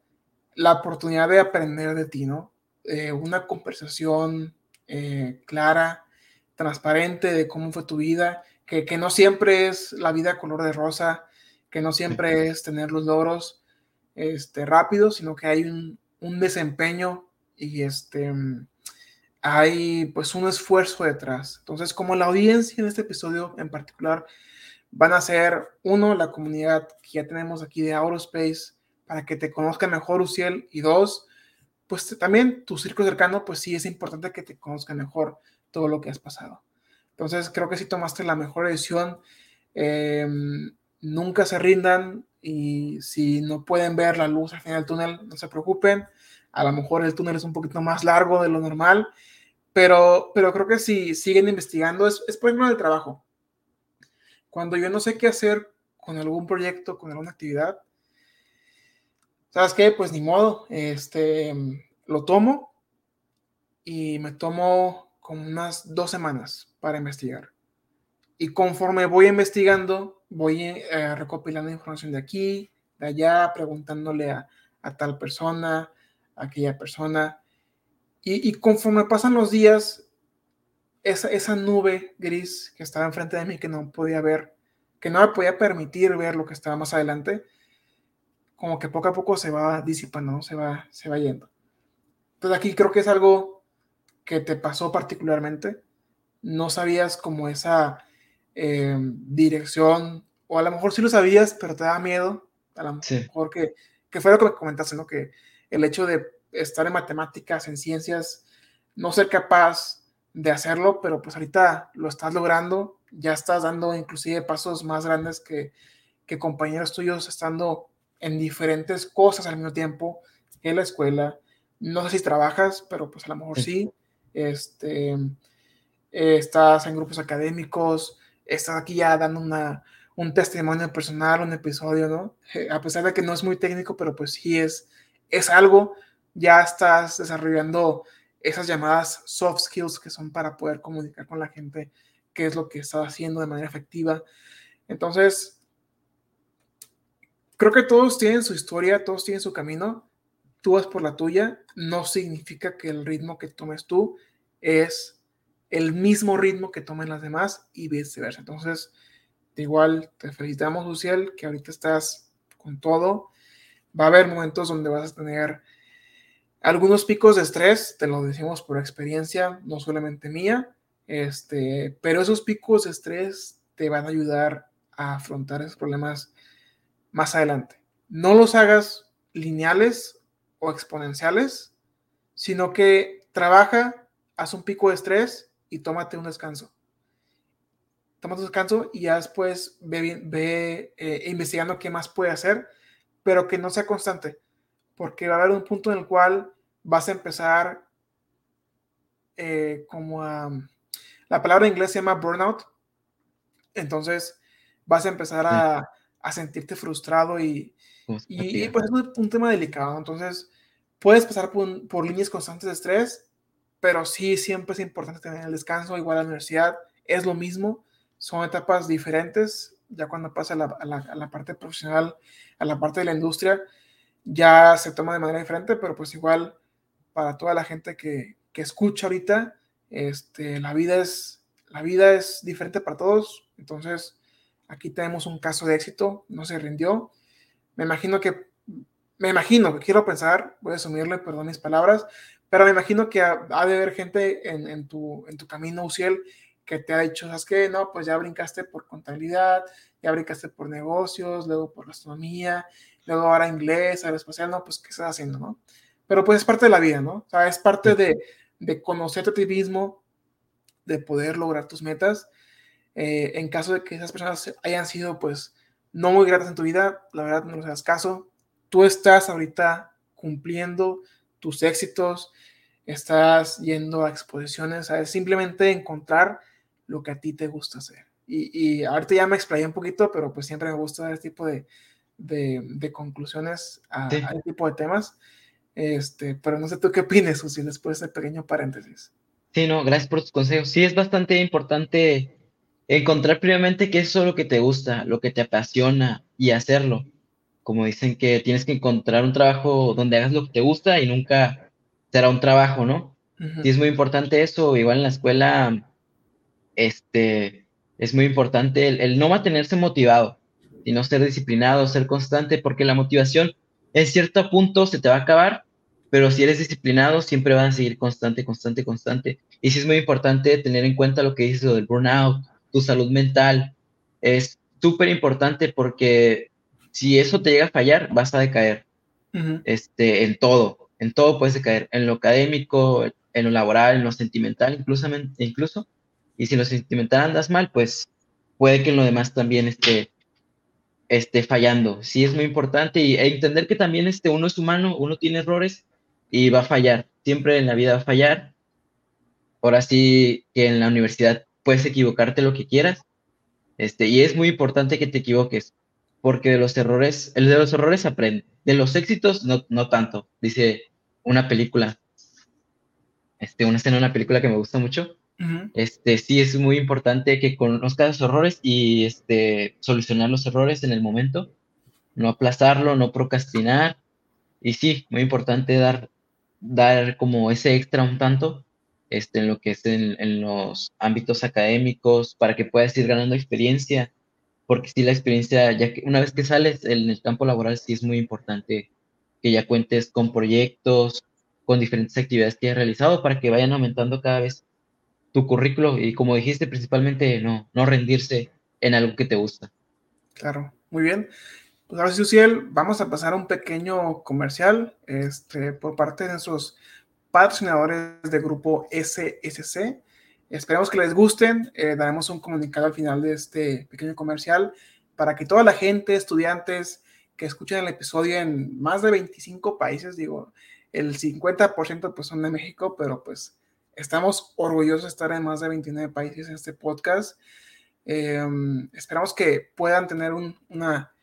la oportunidad de aprender de ti, ¿no? Eh, una conversación eh, clara, transparente de cómo fue tu vida, que, que, no siempre es la vida color de rosa, que no siempre es tener los logros este, rápidos, sino que hay un, un desempeño y este, hay pues un esfuerzo detrás. Entonces, como la audiencia en este episodio en particular van a ser, uno, la comunidad que ya tenemos aquí de Aurospace, para que te conozca mejor, Uciel, y dos, pues también tu círculo cercano, pues sí es importante que te conozca mejor todo lo que has pasado. Entonces creo que si tomaste la mejor decisión. Em, nunca se rindan y si no pueden ver la luz al final del túnel, no se preocupen. A lo mejor el túnel es un poquito más largo de lo normal, pero, pero creo que si siguen investigando, es, es por ejemplo el trabajo. Cuando yo no sé qué hacer con algún proyecto, con alguna actividad, ¿sabes qué? Pues ni modo, este, lo tomo y me tomo como unas dos semanas para investigar. Y conforme voy investigando, voy eh, recopilando información de aquí, de allá, preguntándole a, tal persona, a aquella persona. Y, conforme pasan los días, esa, esa nube gris que estaba enfrente de mí, que no podía ver, que no me podía permitir ver lo que estaba más adelante, como que poco a poco se va disipando, se va, se va yendo. Entonces aquí creo que es algo que te pasó particularmente. No sabías como esa eh, dirección, o a lo mejor sí lo sabías, pero te da miedo. A lo mejor que, que fue lo que me comentaste, ¿no? Que el hecho de estar en matemáticas, en ciencias, no ser capaz de hacerlo, pero pues ahorita lo estás logrando, ya estás dando inclusive pasos más grandes que, que compañeros tuyos estando en diferentes cosas al mismo tiempo en la escuela. No sé si trabajas, pero pues a lo mejor sí. Este, eh, estás en grupos académicos, estás aquí ya dando una, un testimonio personal, un episodio, ¿no? Eh, a pesar de que no es muy técnico, pero pues sí es, es algo, ya estás desarrollando esas llamadas soft skills que son para poder comunicar con la gente qué es lo que estás haciendo de manera efectiva. Entonces, creo que todos tienen su historia, todos tienen su camino. Tú vas por la tuya, no significa que el ritmo que tomes tú es el mismo ritmo que tomen las demás y viceversa. Entonces, igual te felicitamos, Luciel, que ahorita estás con todo. Va a haber momentos donde vas a tener algunos picos de estrés, te lo decimos por experiencia, no solamente mía, este, pero esos picos de estrés te van a ayudar a afrontar esos problemas más adelante. No los hagas lineales o exponenciales, sino que trabaja, haz un pico de estrés y tómate un descanso. Tómate un descanso y ya después ve, ve eh, investigando qué más puede hacer, pero que no sea constante, porque va a haber un punto en el cual vas a empezar eh, como a... La palabra en inglés se llama burnout. Entonces vas a empezar a, a sentirte frustrado y, y, pues es un, tema delicado. Entonces, puedes pasar por, por, líneas constantes de estrés, pero sí, siempre es importante tener el descanso. Igual la universidad es lo mismo, son etapas diferentes ya cuando pasa a la, a, la, a la, parte profesional, a la parte de la industria, ya se toma de manera diferente, pero pues igual para toda la gente que, que escucha ahorita, este, la, vida es, la vida es diferente para todos, entonces aquí tenemos un caso de éxito, no se rindió, me imagino que, me imagino, quiero pensar, voy a asumirle, perdón mis palabras, pero me imagino que ha, ha de haber gente en, en, tu, en tu camino, Uciel, que te ha dicho, ¿sabes qué? No, pues ya brincaste por contabilidad, ya brincaste por negocios, luego por gastronomía, luego ahora inglés, aeroespacial, no, pues ¿qué estás haciendo, no? Pero pues es parte de la vida, ¿no? O sea, es parte de, de conocerte a ti mismo, de poder lograr tus metas. Eh, en caso de que esas personas hayan sido, pues, no muy gratas en tu vida, la verdad no les hagas caso. Tú estás ahorita cumpliendo tus éxitos, estás yendo a exposiciones, es simplemente encontrar lo que a ti te gusta hacer. Y, y ahorita ya me explayé un poquito, pero pues siempre me gusta dar este tipo de, de, de conclusiones a, sí. a, este tipo de temas. Este, pero no sé tú qué opinas, si después de ese pequeño paréntesis. Sí, no, gracias por tus consejos. Sí, es bastante importante encontrar previamente qué es lo que te gusta, lo que te apasiona y hacerlo. Como dicen que tienes que encontrar un trabajo donde hagas lo que te gusta y nunca será un trabajo, ¿no? Uh -huh. Sí, es muy importante eso. Igual en la escuela, este, es muy importante el, el no mantenerse motivado, sino ser disciplinado, ser constante, porque la motivación en cierto punto se te va a acabar, pero si eres disciplinado, siempre van a seguir constante, constante, constante. Y sí es muy importante tener en cuenta lo que dices lo del burnout, tu salud mental. Es súper importante porque si eso te llega a fallar, vas a decaer uh -huh. este, en todo. En todo puedes decaer, en lo académico, en lo laboral, en lo sentimental, incluso. incluso. Y si en lo sentimental andas mal, pues puede que en lo demás también esté, esté fallando. Sí es muy importante y e entender que también este, uno es humano, uno tiene errores y va a fallar. Siempre en la vida va a fallar. Ahora sí que en la universidad puedes equivocarte lo que quieras. Este, y es muy importante que te equivoques, porque de los errores, el de los errores aprende. De los éxitos, no, no tanto. Dice una película, este, una escena de una película que me gusta mucho. Este, sí es muy importante que conozcas los errores y este, solucionar los errores en el momento, no aplazarlo, no procrastinar. Y sí, muy importante dar, dar como ese extra un tanto este, en lo que es en, en, los ámbitos académicos, para que puedas ir ganando experiencia, porque si la experiencia, ya que una vez que sales en el campo laboral, sí es muy importante que ya cuentes con proyectos, con diferentes actividades que hayas realizado, para que vayan aumentando cada vez tu currículo y como dijiste, principalmente no, no rendirse en algo que te gusta. Claro, muy bien. Pues ahora sí, Uciel, vamos a pasar un pequeño comercial este, por parte de nuestros patrocinadores del grupo SSC. Esperemos que les gusten. Eh, daremos un comunicado al final de este pequeño comercial para que toda la gente, estudiantes que escuchen el episodio en más de 25 países, digo, el 50% pues son de México, pero pues estamos orgullosos de estar en más de 29 países en este podcast. Eh, esperamos que puedan tener un, una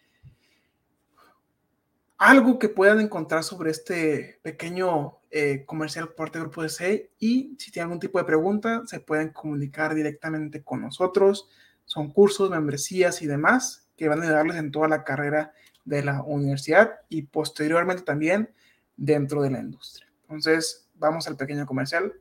algo que puedan encontrar sobre este pequeño eh, comercial por parte del grupo de C y si tienen algún tipo de pregunta se pueden comunicar directamente con nosotros. Son cursos, membresías y demás que van a ayudarles en toda la carrera de la universidad y posteriormente también dentro de la industria. Entonces, vamos al pequeño comercial.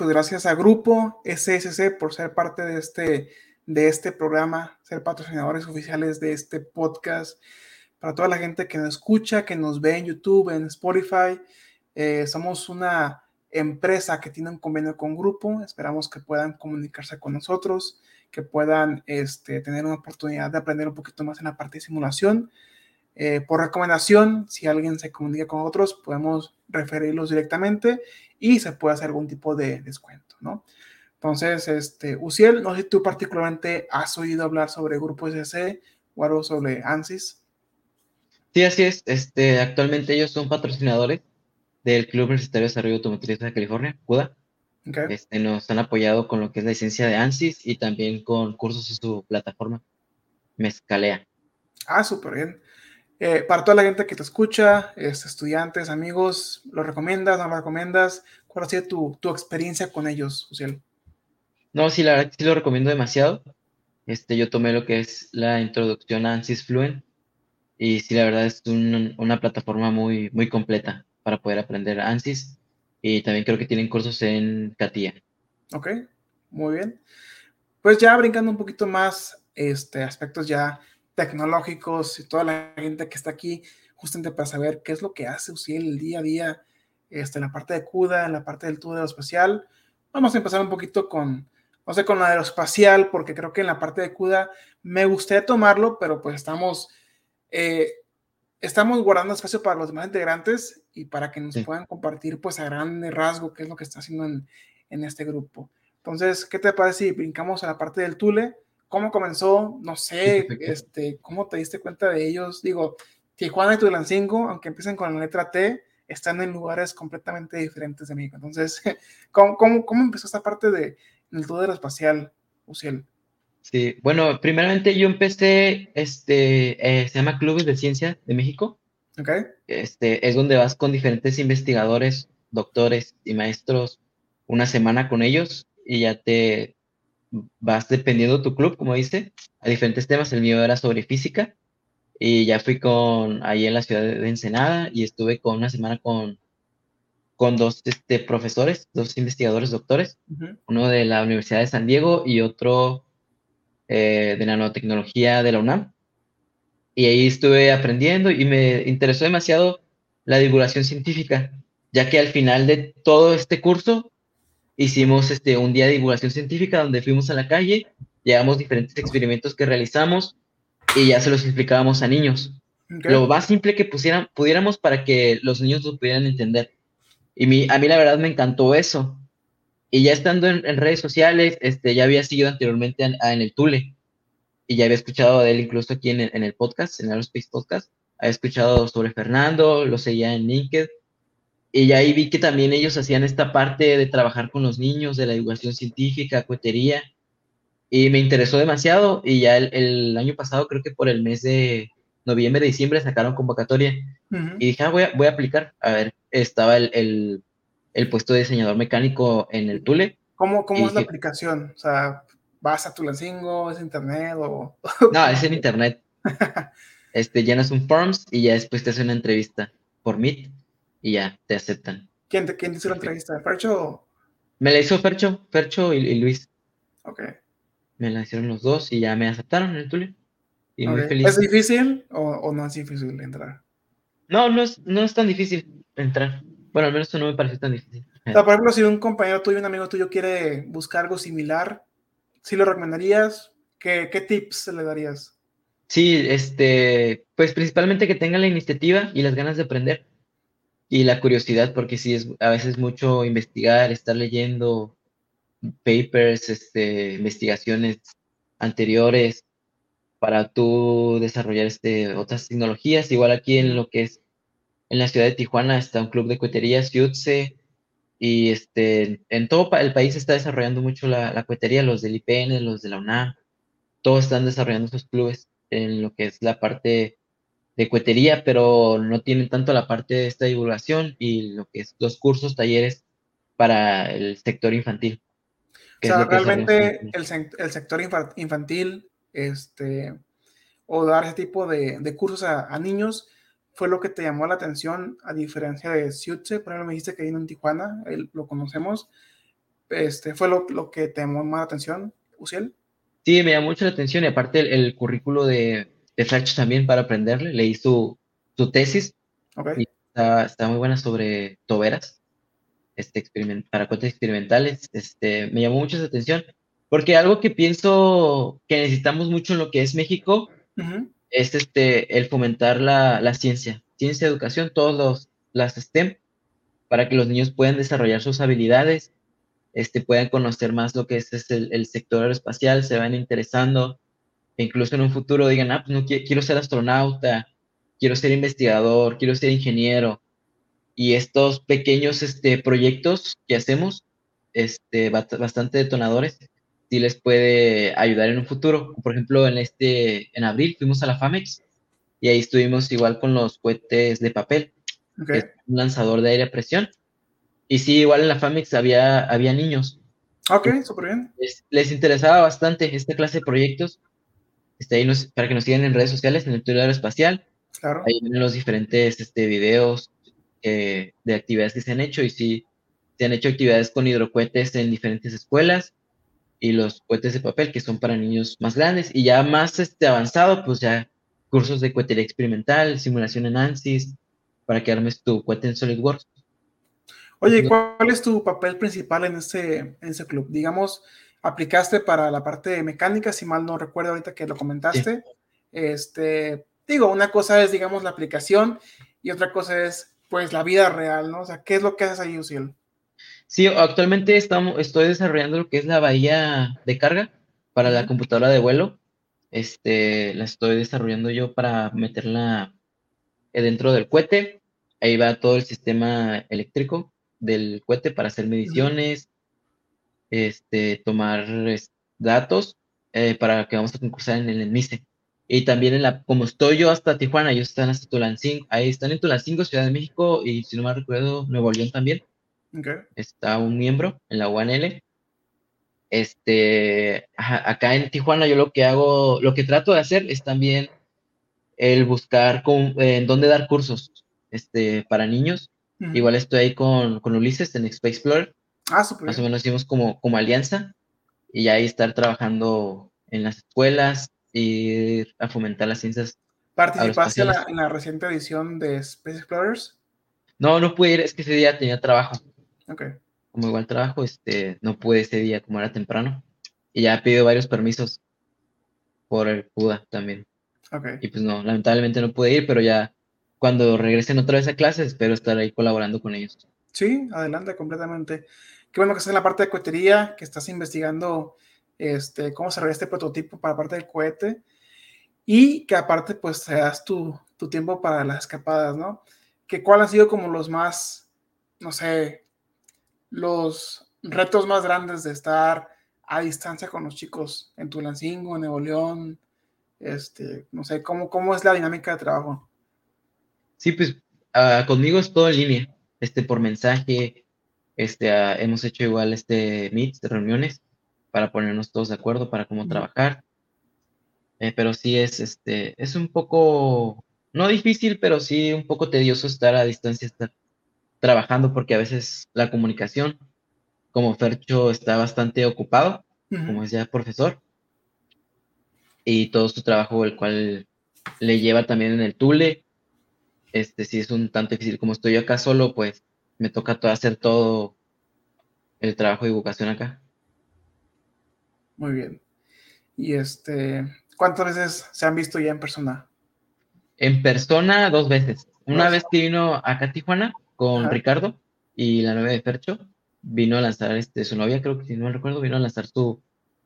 Pues gracias a Grupo SSC por ser parte de este, de este programa, ser patrocinadores oficiales de este podcast. Para toda la gente que nos escucha, que nos ve en YouTube, en Spotify, eh, somos una empresa que tiene un convenio con Grupo. Esperamos que puedan comunicarse con nosotros, que puedan este, tener una oportunidad de aprender un poquito más en la parte de simulación. Eh, por recomendación, si alguien se comunica con otros, podemos referirlos directamente y se puede hacer algún tipo de descuento, ¿no? Entonces, este, Uciel, no sé si tú particularmente has oído hablar sobre Grupo SC o algo sobre ANSYS. Sí, así es. Este, actualmente ellos son patrocinadores del Club Universitario de Desarrollo Automotriz de California, CUDA. Este, nos han apoyado con lo que es la licencia de ANSYS y también con cursos en su plataforma Mezcalea. Ah, súper bien. Eh, para toda la gente que te escucha, este, estudiantes, amigos, ¿lo recomiendas? ¿No lo recomiendas? ¿Cuál ha sido tu, tu experiencia con ellos, Uciel? No, sí, la verdad sí lo recomiendo demasiado. Este, yo tomé lo que es la introducción a ANSYS Fluent y sí, la verdad es una plataforma muy, muy completa para poder aprender ANSYS y también creo que tienen cursos en CATIA. Ok, muy bien. Pues ya brincando un poquito más, este, aspectos ya tecnológicos y toda la gente que está aquí justamente para saber qué es lo que hace Uciel el día a día este, en la parte de CUDA, en la parte del tubo aeroespacial. Vamos a empezar un poquito con, no sé, con la aeroespacial, porque creo que en la parte de CUDA me gustaría tomarlo, pero pues estamos, eh, estamos guardando espacio para los demás integrantes y para que nos puedan compartir pues a gran rasgo qué es lo que está haciendo en, en este grupo. Entonces, ¿qué te parece si brincamos a la parte del Tule? Cómo comenzó, no sé, este, cómo te diste cuenta de ellos. Digo, Tijuana y Tulancingo, aunque empiecen con la letra T, están en lugares completamente diferentes de México. Entonces, [LAUGHS] ¿cómo, cómo, cómo empezó esta parte de el todo espacial, Uciel? Sí, bueno, primeramente yo empecé, este, eh, se llama Clubes de Ciencia de México. Okay. Este, es donde vas con diferentes investigadores, doctores y maestros una semana con ellos y ya te, vas dependiendo tu club, como dice, a diferentes temas. El mío era sobre física y ya fui con ahí en la ciudad de Ensenada y estuve con una semana con, con dos este, profesores, dos investigadores doctores, uno de la Universidad de San Diego y otro eh, de nanotecnología de la UNAM. Y ahí estuve aprendiendo y me interesó demasiado la divulgación científica, ya que al final de todo este curso hicimos este, un día de divulgación científica donde fuimos a la calle, llevamos diferentes experimentos que realizamos y ya se los explicábamos a niños. Lo más simple que pusieran, pudiéramos para que los niños lo pudieran entender. Y mi, a mí la verdad me encantó eso. Y ya estando en, redes sociales, este, ya había seguido anteriormente en, el Tule. Y ya había escuchado de él incluso aquí en, en el podcast, en el Aerospace Podcast. Había escuchado sobre Fernando, lo seguía en LinkedIn y ahí vi que también ellos hacían esta parte de trabajar con los niños, de la educación científica, cohetería, y me interesó demasiado. Y ya el, año pasado, creo que por el mes de noviembre, diciembre, sacaron convocatoria. Y dije, ah, voy, a, voy a aplicar. A ver, estaba el, puesto de diseñador mecánico en el Tule. ¿Cómo, cómo es la aplicación? O sea, ¿vas a Tulancingo? ¿Es internet o...? [LAUGHS] no, es en internet. [LAUGHS] este, llenas un forms y ya después te hace una entrevista por Meet y ya, te aceptan. ¿Quién te, quién hizo la entrevista? ¿Fercho? Me la hizo Fercho, Fercho y, Luis. Ok. Me la hicieron los dos y ya me aceptaron en el Tule. Y muy feliz. ¿Es difícil o, no es difícil entrar? No, no es, no es tan difícil entrar. Bueno, al menos eso no me pareció tan difícil. O sea, por ejemplo, si un compañero tuyo, un amigo tuyo quiere buscar algo similar, ¿sí lo recomendarías? ¿Qué, qué tips le darías? Sí, este, pues principalmente que tenga la iniciativa y las ganas de aprender y la curiosidad, porque sí es a veces mucho investigar, estar leyendo papers, este, investigaciones anteriores para tú desarrollar este, otras tecnologías. Igual aquí en lo que es en la ciudad de Tijuana está un club de coheterías, Yutse, y este, en todo el país está desarrollando mucho la, la cohetería, los del IPN, los de la UNAM, todos están desarrollando sus clubes en lo que es la parte de cuetería, pero no tienen tanto la parte de esta divulgación y lo que es los cursos, talleres para el sector infantil. O sea, realmente el, el, sector infantil, este, o dar ese tipo de, de cursos a, niños, fue lo que te llamó la atención, a diferencia de Siutze, por ejemplo, me dijiste que vino en Tijuana, él, lo conocemos. este, fue lo, lo que te llamó más la atención, Uciel? Sí, me llamó mucho la atención y aparte el, currículo de, de Fletch también para aprenderle, leí su, su tesis Okay. y está, está muy buena sobre toberas este, experiment, para cohetes experimentales. Este, me llamó mucho la atención porque algo que pienso que necesitamos mucho en lo que es México Ujú. es este, el fomentar la, la ciencia, ciencia, educación, todos los, las STEM, para que los niños puedan desarrollar sus habilidades, este, puedan conocer más lo que es, es el, el sector aeroespacial, se van interesando, e incluso en un futuro digan, ah, pues no qui- quiero ser astronauta, quiero ser investigador, quiero ser ingeniero. Y estos pequeños este, proyectos que hacemos, este, bastante detonadores, sí les puede ayudar en un futuro. Por ejemplo, en este, en abril fuimos a la FAMEX y ahí estuvimos igual con los cohetes de papel, Ok. que es un lanzador de aire a presión. Y sí, igual en la FAMEX había, había niños. Ok, súper bien. Les, les interesaba bastante esta clase de proyectos. Este, ahí nos- para que nos sigan en redes sociales, en el Twitter Aeroespacial. Claro. Ahí vienen los diferentes este, videos eh, de actividades que se han hecho. Y sí, se han hecho actividades con hidrocohetes en diferentes escuelas y los cohetes de papel que son para niños más grandes. Y ya más este, avanzado, pues ya cursos de cohetería experimental, simulación en ANSYS, para que armes tu cohete en SolidWorks. Oye. ¿cuál es tu papel principal en ese, en ese club? Digamos, aplicaste para la parte de mecánica, si mal no recuerdo ahorita que lo comentaste. Este, digo, una cosa es, digamos, la aplicación y otra cosa es, pues, la vida real, ¿no? O sea, ¿qué es lo que haces ahí, Uciel? Sí, actualmente estamos, estoy desarrollando lo que es la bahía de carga para la computadora de vuelo. Este, la estoy desarrollando yo para meterla eh, dentro del cohete. Ahí va todo el sistema eléctrico del cohete para hacer mediciones, este, tomar datos eh, para que vamos a concursar en el MICE. Y también en la, como estoy yo hasta Tijuana, ellos están hasta Tulancingo, ahí están en Tulancingo, Ciudad de México, y si no me recuerdo, Nuevo León también está un miembro en la UNL. Este, acá en Tijuana yo lo que hago, lo que trato de hacer es también el buscar con, eh, en dónde dar cursos este, para niños. Igual estoy ahí con, con Ulises en Space Explorer, Ah, súper más o menos hicimos como, como alianza y ahí estar trabajando en las escuelas y a fomentar las ciencias. ¿Participaste en la, en la reciente edición de Space Explorers? No, no pude ir, es que ese día tenía trabajo. Ok. como igual trabajo, este, no pude ese día como era temprano. Y ya he pedido varios permisos por el PUDA también. Ok. Y pues no, lamentablemente no pude ir, pero ya cuando regresen otra vez a clases, espero estar ahí colaborando con ellos. Sí, adelante, completamente. Qué bueno que estás en la parte de cohetería, que estás investigando este, cómo se este prototipo para la parte del cohete y que aparte pues te das tu, tu tiempo para las escapadas, ¿no? Que cuál han sido como los más, no sé, los retos más grandes de estar a distancia con los chicos en Tulancingo, en Nuevo León, este, no sé, cómo, cómo es la dinámica de trabajo. Sí, pues ah, conmigo es todo en línea, este, por mensaje, este, ah, hemos hecho igual este meets, reuniones, para ponernos todos de acuerdo para cómo trabajar. Eh, pero sí es, este, es un poco, no difícil, pero sí un poco tedioso estar a distancia, estar trabajando, porque a veces la comunicación, como Fercho está bastante ocupado, como Ujú. es ya profesor, y todo su trabajo, el cual le lleva también en el Tule, este, sí es un tanto difícil. Como estoy acá solo, pues me toca todo, hacer todo el trabajo de divulgación acá. Muy bien. Y este, ¿cuántas veces se han visto ya en persona? En persona, dos veces. Una vez que vino acá a Tijuana con Ajá. Ricardo y la novia de Fercho, vino a lanzar, este, su novia, creo que si no me recuerdo, vino a lanzar su,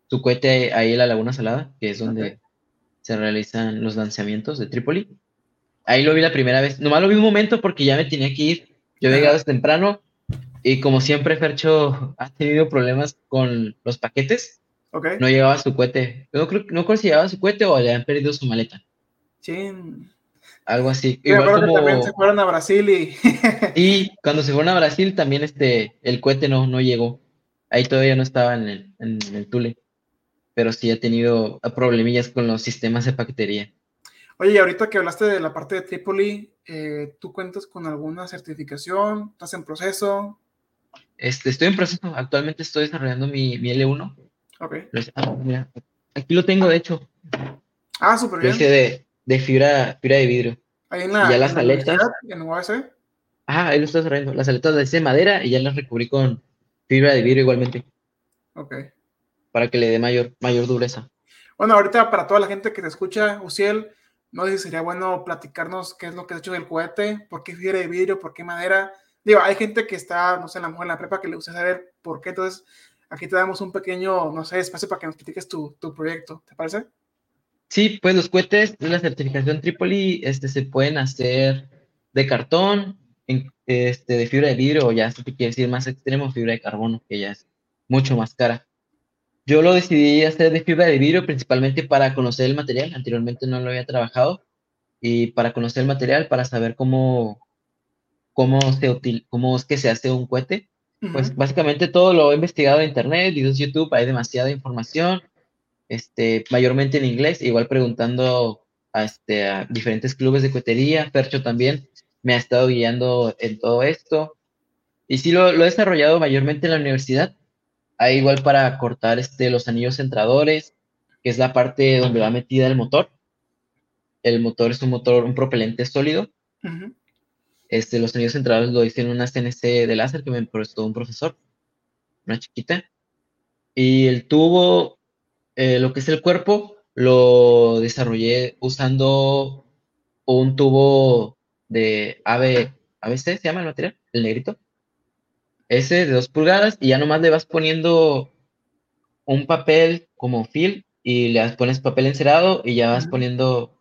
su cohete ahí en la Laguna Salada, que es donde se realizan los lanzamientos de Trípoli. Ahí lo vi la primera vez. Nomás lo vi un momento porque ya me tenía que ir. Yo Ajá. llegado temprano y como siempre Fercho ha tenido problemas con los paquetes, ¿Ok? no llegaba su cohete. No creo, no creo si llevaba su cohete o le han perdido su maleta. Chin. Algo así. Sí, Igual que también como... se fueron a Brasil y [LAUGHS] Y cuando se fueron a Brasil también este, el cohete no, no llegó. Ahí todavía no estaba en el, en el Tule. Pero sí ha tenido problemillas con los sistemas de paquetería. Oye, y ahorita que hablaste de la parte de Trípoli, eh, ¿tú cuentas con alguna certificación? ¿Estás en proceso? Este, estoy en proceso. Actualmente estoy desarrollando mi, mi L1. Ok. Ah, mira, aquí lo tengo, de hecho. Ah, súper bien. hice de, de fibra, fibra de vidrio. Ahí en la, ya las en aletas. En UAS. Ah, ahí lo estoy desarrollando. Las aletas hice de madera y ya las recubrí con fibra de vidrio igualmente, Ok. para que le dé mayor, mayor dureza. Bueno, ahorita para toda la gente que te escucha, Uciel, no sé si sería bueno platicarnos qué es lo que has hecho del cohete, por qué fibra de vidrio, por qué madera. Digo, hay gente que está, no sé, a lo mejor en la prepa que le gusta saber por qué. Entonces, aquí te damos un pequeño, no sé, espacio para que nos platiques tu, tu proyecto. ¿Te parece? Sí, pues los cohetes de la certificación Tripoli este, se pueden hacer de cartón, este, de fibra de vidrio o ya, si te quieres ir más extremo, fibra de carbono, que ya es mucho más cara. Yo lo decidí hacer de fibra de vidrio principalmente para conocer el material. Anteriormente no lo había trabajado y para conocer el material, para saber cómo, cómo, se util- cómo es que se hace un cohete. Pues básicamente todo lo he investigado en internet, videos de YouTube, hay demasiada información, este, mayormente en inglés, igual preguntando a, este, a diferentes clubes de cohetería, Percho también me ha estado guiando en todo esto. Y sí lo, lo he desarrollado mayormente en la universidad, ahí igual para cortar este, los anillos centradores, que es la parte donde va metida el motor. El motor es un motor, un propelente sólido. Este, los anillos centradores lo hice en una CNC de láser que me prestó un profesor, una chiquita. Y el tubo, eh, lo que es el cuerpo, lo desarrollé usando un tubo de AB, ABC, se llama el material, el negrito. Ese de dos pulgadas y ya nomás le vas poniendo un papel como fil y le pones papel encerado y ya vas poniendo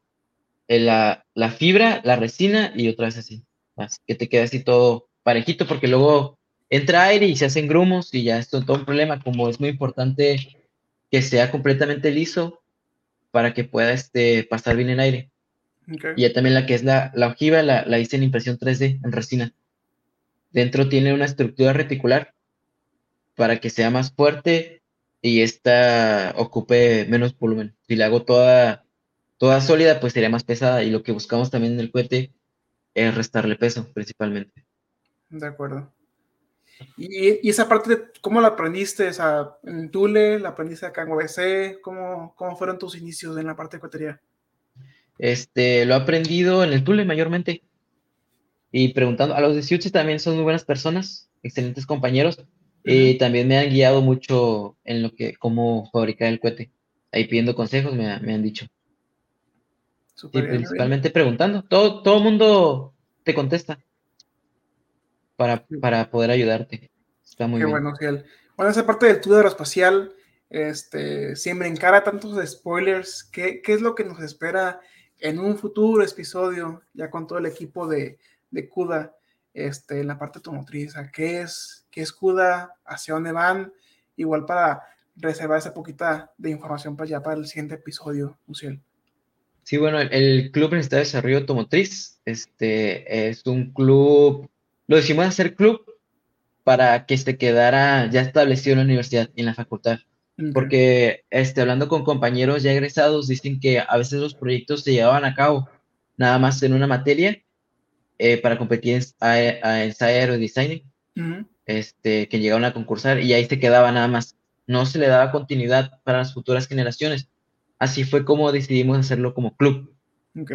eh, la, la fibra, la resina y otra vez así. Así que te queda así todo parejito porque luego entra aire y se hacen grumos y ya es todo un problema. Como es muy importante que sea completamente liso para que pueda este, pasar bien el aire. Y ya también la que es la, la ojiva la, la hice en impresión 3D, en resina. Dentro tiene una estructura reticular para que sea más fuerte y esta ocupe menos volumen. Si la hago toda, toda sólida, pues sería más pesada. Y lo que buscamos también en el cohete es restarle peso, principalmente. De acuerdo. Y, y esa parte, de- ¿cómo la aprendiste? O sea, ¿En Tule? ¿La aprendiste acá en UBC? ¿Cómo, ¿Cómo fueron tus inicios en la parte de cohetería? Este, lo he aprendido en el Tule mayormente. Y preguntando, a los de Siutse también son muy buenas personas, excelentes compañeros. Y también me han guiado mucho en lo que, cómo fabricar el cohete. Ahí pidiendo consejos me, me han dicho. Bien, bien. principalmente preguntando. Todo, todo mundo te contesta para, para poder ayudarte. Está muy Qué bien. bueno, Ciel. Bueno, esa parte del tour aeroespacial, este, sin brincar a tantos spoilers, ¿qué, qué es lo que nos espera en un futuro episodio, ya con todo el equipo de, de CUDA, este, en la parte automotriz? ¿Qué es, qué es CUDA? ¿Hacia dónde van? Igual para reservar esa poquita de información para ya para el siguiente episodio, Uciel. Sí, bueno, el, el Club Universitario de Desarrollo Automotriz este, es un club, lo decimos hacer club para que se quedara ya establecido en la universidad en la facultad. Porque este, hablando con compañeros ya egresados, dicen que a veces los proyectos se llevaban a cabo nada más en una materia eh, para competir en, a, a ensayo aerodesigning, Ujú. este, que llegaban a concursar y ahí se quedaba nada más. No se le daba continuidad para las futuras generaciones. Así fue como decidimos hacerlo como club. Ok.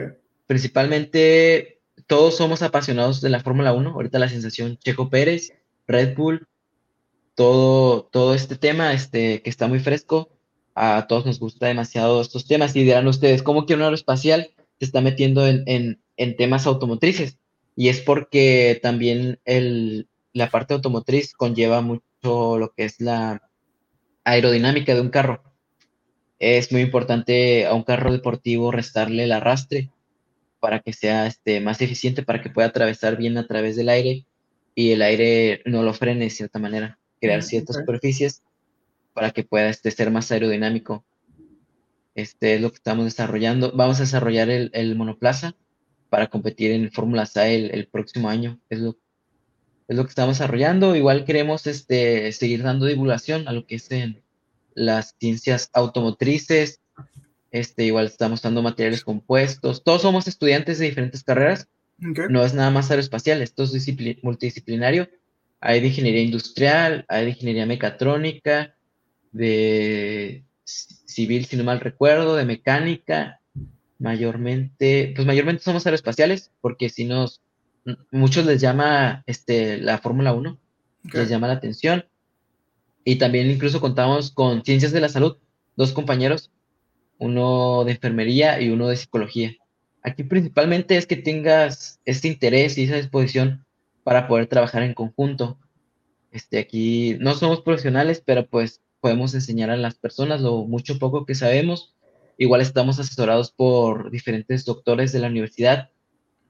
Principalmente todos somos apasionados de la Fórmula 1. Ahorita la sensación Checo Pérez, Red Bull, todo, todo este tema este, que está muy fresco. A todos nos gusta demasiado estos temas y dirán ustedes, ¿cómo que un aeroespacial se está metiendo en, en, en temas automotrices? Y es porque también el, la parte automotriz conlleva mucho lo que es la aerodinámica de un carro. Es muy importante a un carro deportivo restarle el arrastre para que sea este, más eficiente, para que pueda atravesar bien a través del aire y el aire no lo frene de cierta manera, crear Mm, ciertas superficies para que pueda este, ser más aerodinámico. Este es lo que estamos desarrollando. Vamos a desarrollar el, el monoplaza para competir en Fórmula SAE el, el próximo año. Es lo, es lo que estamos desarrollando. Igual queremos este, seguir dando divulgación a lo que es en las ciencias automotrices. Este, igual estamos dando materiales compuestos. Todos somos estudiantes de diferentes carreras. Ok. No es nada más aeroespacial, esto es discipli- multidisciplinario. Hay de ingeniería industrial, hay de ingeniería mecatrónica, de civil, si no mal recuerdo, de mecánica, mayormente, pues mayormente somos aeroespaciales, porque si nos, muchos les llama este, la Fórmula 1, les llama la atención. Y también incluso contamos con ciencias de la salud, dos compañeros, uno de enfermería y uno de psicología. Aquí principalmente es que tengas este interés y esa disposición para poder trabajar en conjunto. Este, aquí no somos profesionales, pero pues podemos enseñar a las personas lo mucho poco que sabemos. Igual estamos asesorados por diferentes doctores de la universidad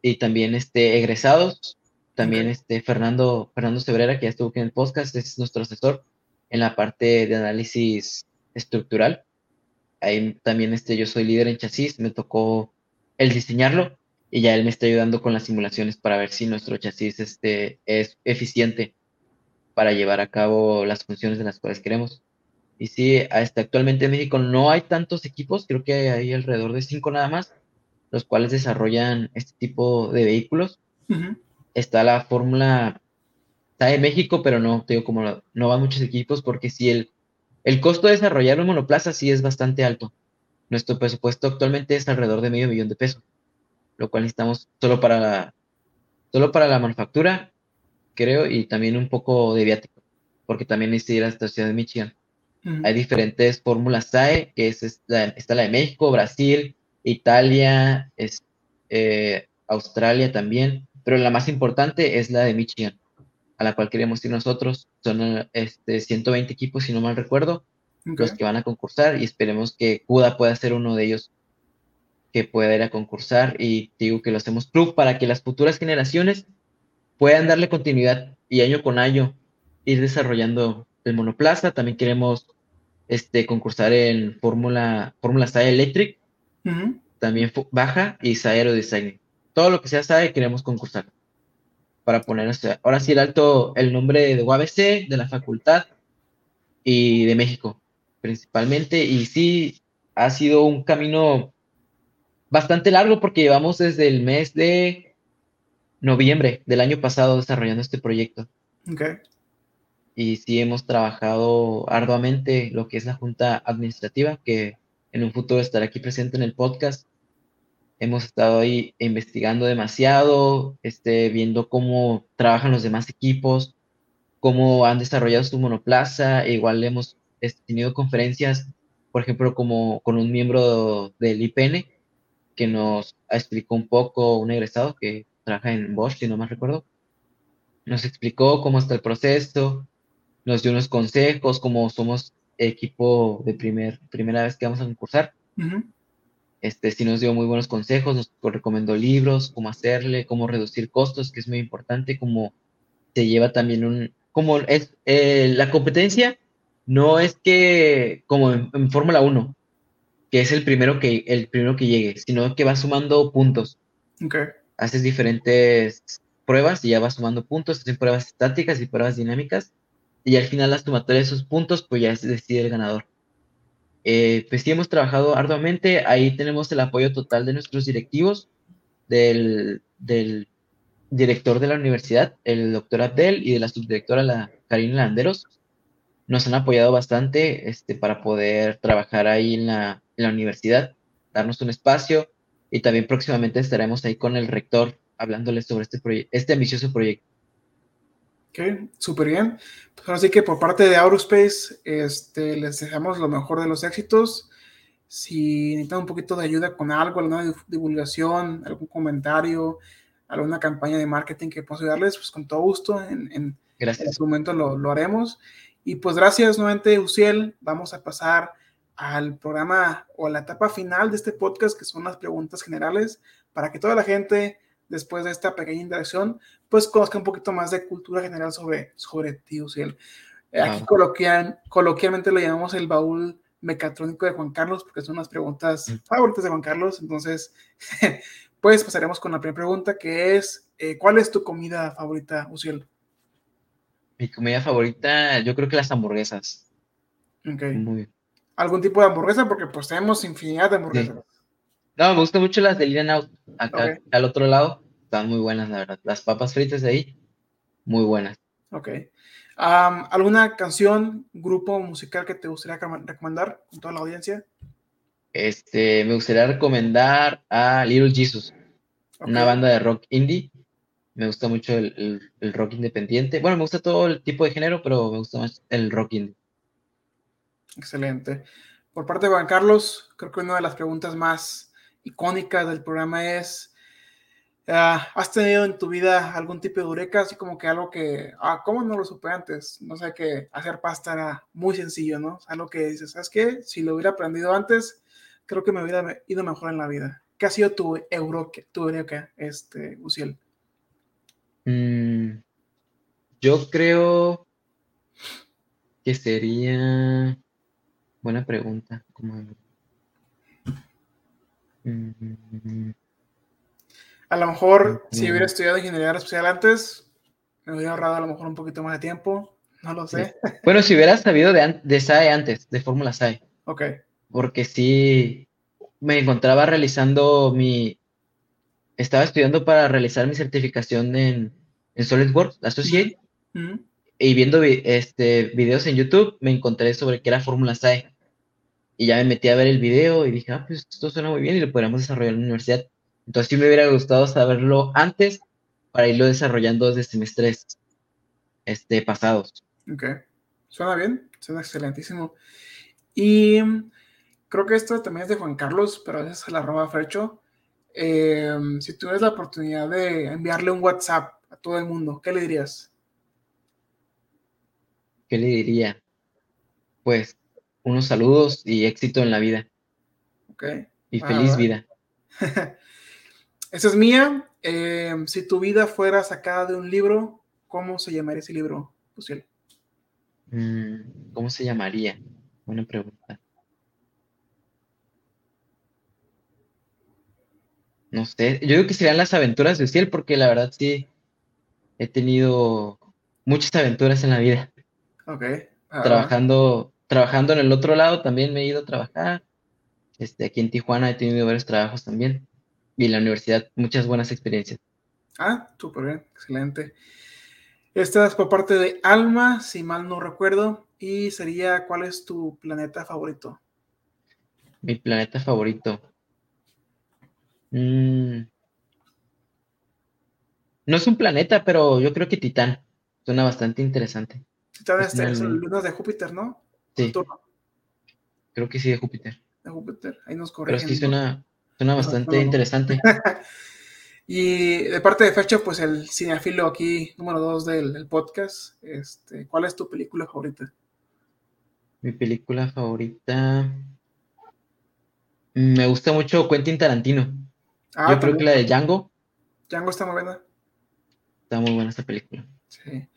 y también este, egresados. También este, Fernando, Fernando Cebrera, que ya estuvo aquí en el podcast, es nuestro asesor en la parte de análisis estructural. Ahí también este, yo soy líder en chasis, me tocó el diseñarlo y ya él me está ayudando con las simulaciones para ver si nuestro chasis este, es eficiente para llevar a cabo las funciones de las cuales queremos. Y sí, hasta actualmente en México no hay tantos equipos, creo que hay alrededor de cinco nada más, los cuales desarrollan este tipo de vehículos. Está la fórmula, está de México, pero no, te digo, como no van muchos equipos, porque si el, el costo de desarrollar un monoplaza sí es bastante alto. Nuestro presupuesto actualmente es alrededor de medio millón de pesos, lo cual necesitamos solo para la, solo para la manufactura, creo, y también un poco de viático, porque también necesita ir a la ciudad de Michigan. Hay diferentes fórmulas SAE, que es, está la de México, Brasil, Italia, es, eh, Australia también, pero la más importante es la de Michigan, a la cual queremos ir nosotros. Son este, 120 equipos, si no mal recuerdo, los que van a concursar y esperemos que CUDA pueda ser uno de ellos que pueda ir a concursar y digo que lo hacemos club para que las futuras generaciones puedan darle continuidad y año con año ir desarrollando el monoplaza. También queremos este, concursar en Fórmula Fórmula SAE Electric, también baja y SAE Aerodesign. Todo lo que sea SAE queremos concursar para poner, ahora sí el alto, el nombre de UABC, de la facultad y de México principalmente. Y sí, ha sido un camino bastante largo porque llevamos desde el mes de noviembre del año pasado desarrollando este proyecto. Okay. Y sí hemos trabajado arduamente lo que es la junta administrativa, que en un futuro estará aquí presente en el podcast. Hemos estado ahí investigando demasiado, este, viendo cómo trabajan los demás equipos, cómo han desarrollado su monoplaza. E igual hemos he tenido conferencias, por ejemplo, como con un miembro del IPN que nos explicó un poco, un egresado que trabaja en Bosch, si no más recuerdo, nos explicó cómo está el proceso, nos dio unos consejos, como somos equipo de primer, primera vez que vamos a concursar. Este sí nos dio muy buenos consejos, nos recomendó libros, cómo hacerle, cómo reducir costos, que es muy importante, cómo se lleva también un, como es eh, la competencia no es que como en, Fórmula 1, que es el primero que, el primero que llegue, sino que vas sumando puntos. Okay. Haces diferentes pruebas y ya vas sumando puntos, haces pruebas estáticas y pruebas dinámicas, y al final las sumatoria de esos puntos, pues ya se decide el ganador. Eh, pues sí hemos trabajado arduamente, ahí tenemos el apoyo total de nuestros directivos, del, director de la universidad, el doctor Abdel, y de la subdirectora, la Karina Landeros, nos han apoyado bastante este, para poder trabajar ahí en la, en la universidad, darnos un espacio y también próximamente estaremos ahí con el rector hablándoles sobre este, este ambicioso proyecto. Ok, súper bien. Pues así que por parte de Aerospace, este, les deseamos lo mejor de los éxitos. Si necesitan un poquito de ayuda con algo, alguna divulgación, algún comentario, alguna campaña de marketing que pueda ayudarles, pues con todo gusto en, en, en este momento lo, lo haremos. Y pues gracias nuevamente, Uciel. Vamos a pasar al programa o a la etapa final de este podcast, que son las preguntas generales, para que toda la gente, después de esta pequeña interacción, pues conozca un poquito más de cultura general sobre, sobre ti, Uciel. Eh, aquí coloquialmente lo llamamos el baúl mecatrónico de Juan Carlos, porque son unas preguntas mm. favoritas de Juan Carlos. Entonces, [LAUGHS] pues pasaremos con la primera pregunta, que es, eh, ¿cuál es tu comida favorita, Uciel? Mi comida favorita, yo creo que las hamburguesas. Ok. Muy ¿Algún tipo de hamburguesa? Porque pues tenemos infinidad de hamburguesas. No, me gustan mucho las de In Out. Acá al otro lado están muy buenas, la verdad. Las papas fritas de ahí, muy buenas. Ok. ¿Alguna canción, grupo musical que te gustaría recomendar con toda la audiencia? Este, me gustaría recomendar a Little Jesus, una banda de rock indie. Me gusta mucho el, rock independiente. Bueno, me gusta todo el tipo de género, pero me gusta más el rock indie. Excelente. Por parte de Juan Carlos, creo que una de las preguntas más icónicas del programa es, ah, ¿has tenido en tu vida algún tipo de eureka? Así como que algo que, ah, ¿cómo no lo supe antes? No sé, que hacer pasta era muy sencillo, ¿no? Algo que dices, ¿sabes qué? Si lo hubiera aprendido antes, creo que me hubiera ido mejor en la vida. ¿Qué ha sido tu eureka, tu eureka este, Uciel? Mm, yo creo que sería buena pregunta. Mm. A lo mejor, si hubiera estudiado ingeniería especial antes, me hubiera ahorrado a lo mejor un poquito más de tiempo. No lo sé. Bueno, si hubiera sabido de, de SAE antes, de Fórmula SAE. Ok porque sí me encontraba realizando mi, estaba estudiando para realizar mi certificación en, en SolidWorks Associate y viendo este, videos en YouTube me encontré sobre qué era Fórmula SAE y ya me metí a ver el video y dije, ah, pues esto suena muy bien y lo podríamos desarrollar en la universidad. Entonces sí me hubiera gustado saberlo antes para irlo desarrollando desde semestres este, pasados. Ok, suena bien, suena excelentísimo. Y creo que esto también es de Juan Carlos, pero a veces se la roba Fercho. Eh, si tuvieras la oportunidad de enviarle un WhatsApp a todo el mundo, ¿qué le dirías? ¿Qué le diría? Pues unos saludos y éxito en la vida. Ok. Y feliz vida. [LAUGHS] Esa es mía. Eh, si tu vida fuera sacada de un libro, ¿cómo se llamaría ese libro, Luciel? Mm, ¿Cómo se llamaría? Buena pregunta. No sé, yo digo que serían las aventuras de Uciel, porque la verdad sí he tenido muchas aventuras en la vida. Ok. trabajando, trabajando en el otro lado también me he ido a trabajar. Este, aquí en Tijuana he tenido varios trabajos también. Y en la universidad muchas buenas experiencias. Ah, súper bien, excelente. Esta es por parte de Alma, si mal no recuerdo, y sería ¿cuál es tu planeta favorito? Mi planeta favorito. Mm. No es un planeta, pero yo creo que Titán. Suena bastante interesante. Titán es, el luna de Júpiter, ¿no? Sí. Creo que sí, de Júpiter. De Júpiter, ahí nos corrigen. Pero sí suena, suena bastante interesante. [LAUGHS] y de parte de Fecha, pues el cineafilo aquí, número dos del, podcast. Este, ¿Cuál es tu película favorita? Mi película favorita. Me gusta mucho Quentin Tarantino. Ah, Yo creo que la de Django. Django está muy buena. Está muy buena esta película. Sí.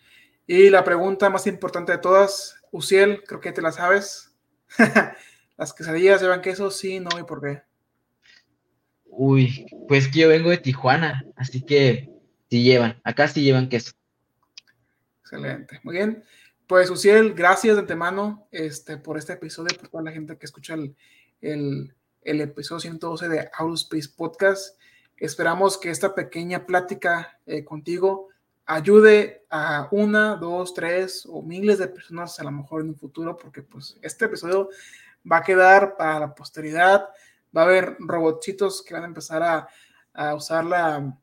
Y la pregunta más importante de todas, Uciel, creo que te la sabes. [LAUGHS] ¿Las quesadillas llevan queso? Sí, no, ¿y por qué? Uy, pues que yo vengo de Tijuana, así que sí llevan, acá sí llevan queso. Excelente, muy bien. Pues Uciel, gracias de antemano este, por este episodio, por toda la gente que escucha el el episodio 112 de Space Podcast. Esperamos que esta pequeña plática eh, contigo ayude a una, dos, tres o miles de personas a lo mejor en un futuro, porque pues este episodio va a quedar para la posteridad. Va a haber robotcitos que van a empezar a, a usar la,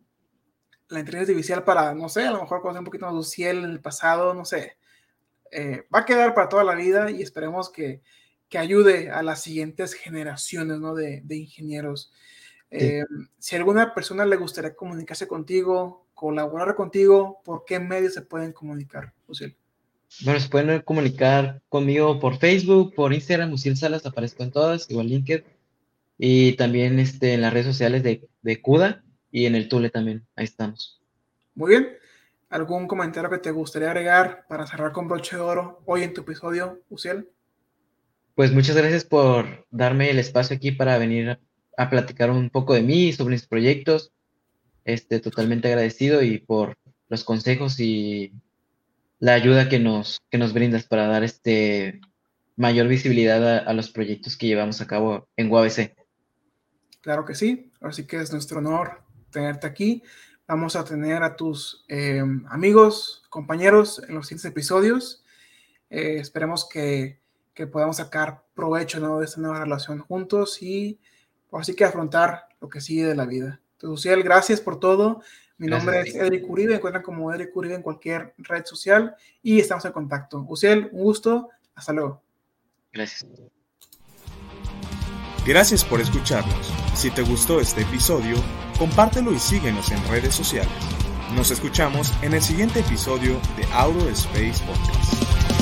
la inteligencia artificial para, no sé, a lo mejor conocer un poquito más de cielo en el pasado, no sé. Eh, va a quedar para toda la vida y esperemos que, que ayude a las siguientes generaciones ¿no? de, ingenieros. Eh, si a alguna persona le gustaría comunicarse contigo, colaborar contigo, ¿por qué medios se pueden comunicar, Uciel? Bueno, se pueden comunicar conmigo por Facebook, por Instagram, Uciel Salas, aparezco en todas, igual LinkedIn, y también este, en las redes sociales de, de CUDA y en el Tule también, ahí estamos. Muy bien. ¿Algún comentario que te gustaría agregar para cerrar con broche de oro hoy en tu episodio, Uciel? Pues muchas gracias por darme el espacio aquí para venir a, platicar un poco de mí, sobre mis proyectos. Este, totalmente agradecido y por los consejos y la ayuda que nos, que nos brindas para dar este mayor visibilidad a, los proyectos que llevamos a cabo en UABC. Claro que sí, así que es nuestro honor tenerte aquí. vamos a tener a tus eh, amigos, compañeros en los siguientes episodios. Eh, esperemos que, que, podamos sacar provecho de esta nueva relación juntos y así que afrontar lo que sigue de la vida. Entonces, Uciel, gracias por todo. Mi nombre es Edric Uribe, encuentran como Edric Uribe en cualquier red social y estamos en contacto. Uciel, un gusto, hasta luego. Gracias. Gracias por escucharnos. Si te gustó este episodio, compártelo y síguenos en redes sociales. Nos escuchamos en el siguiente episodio de Auto Space Podcast.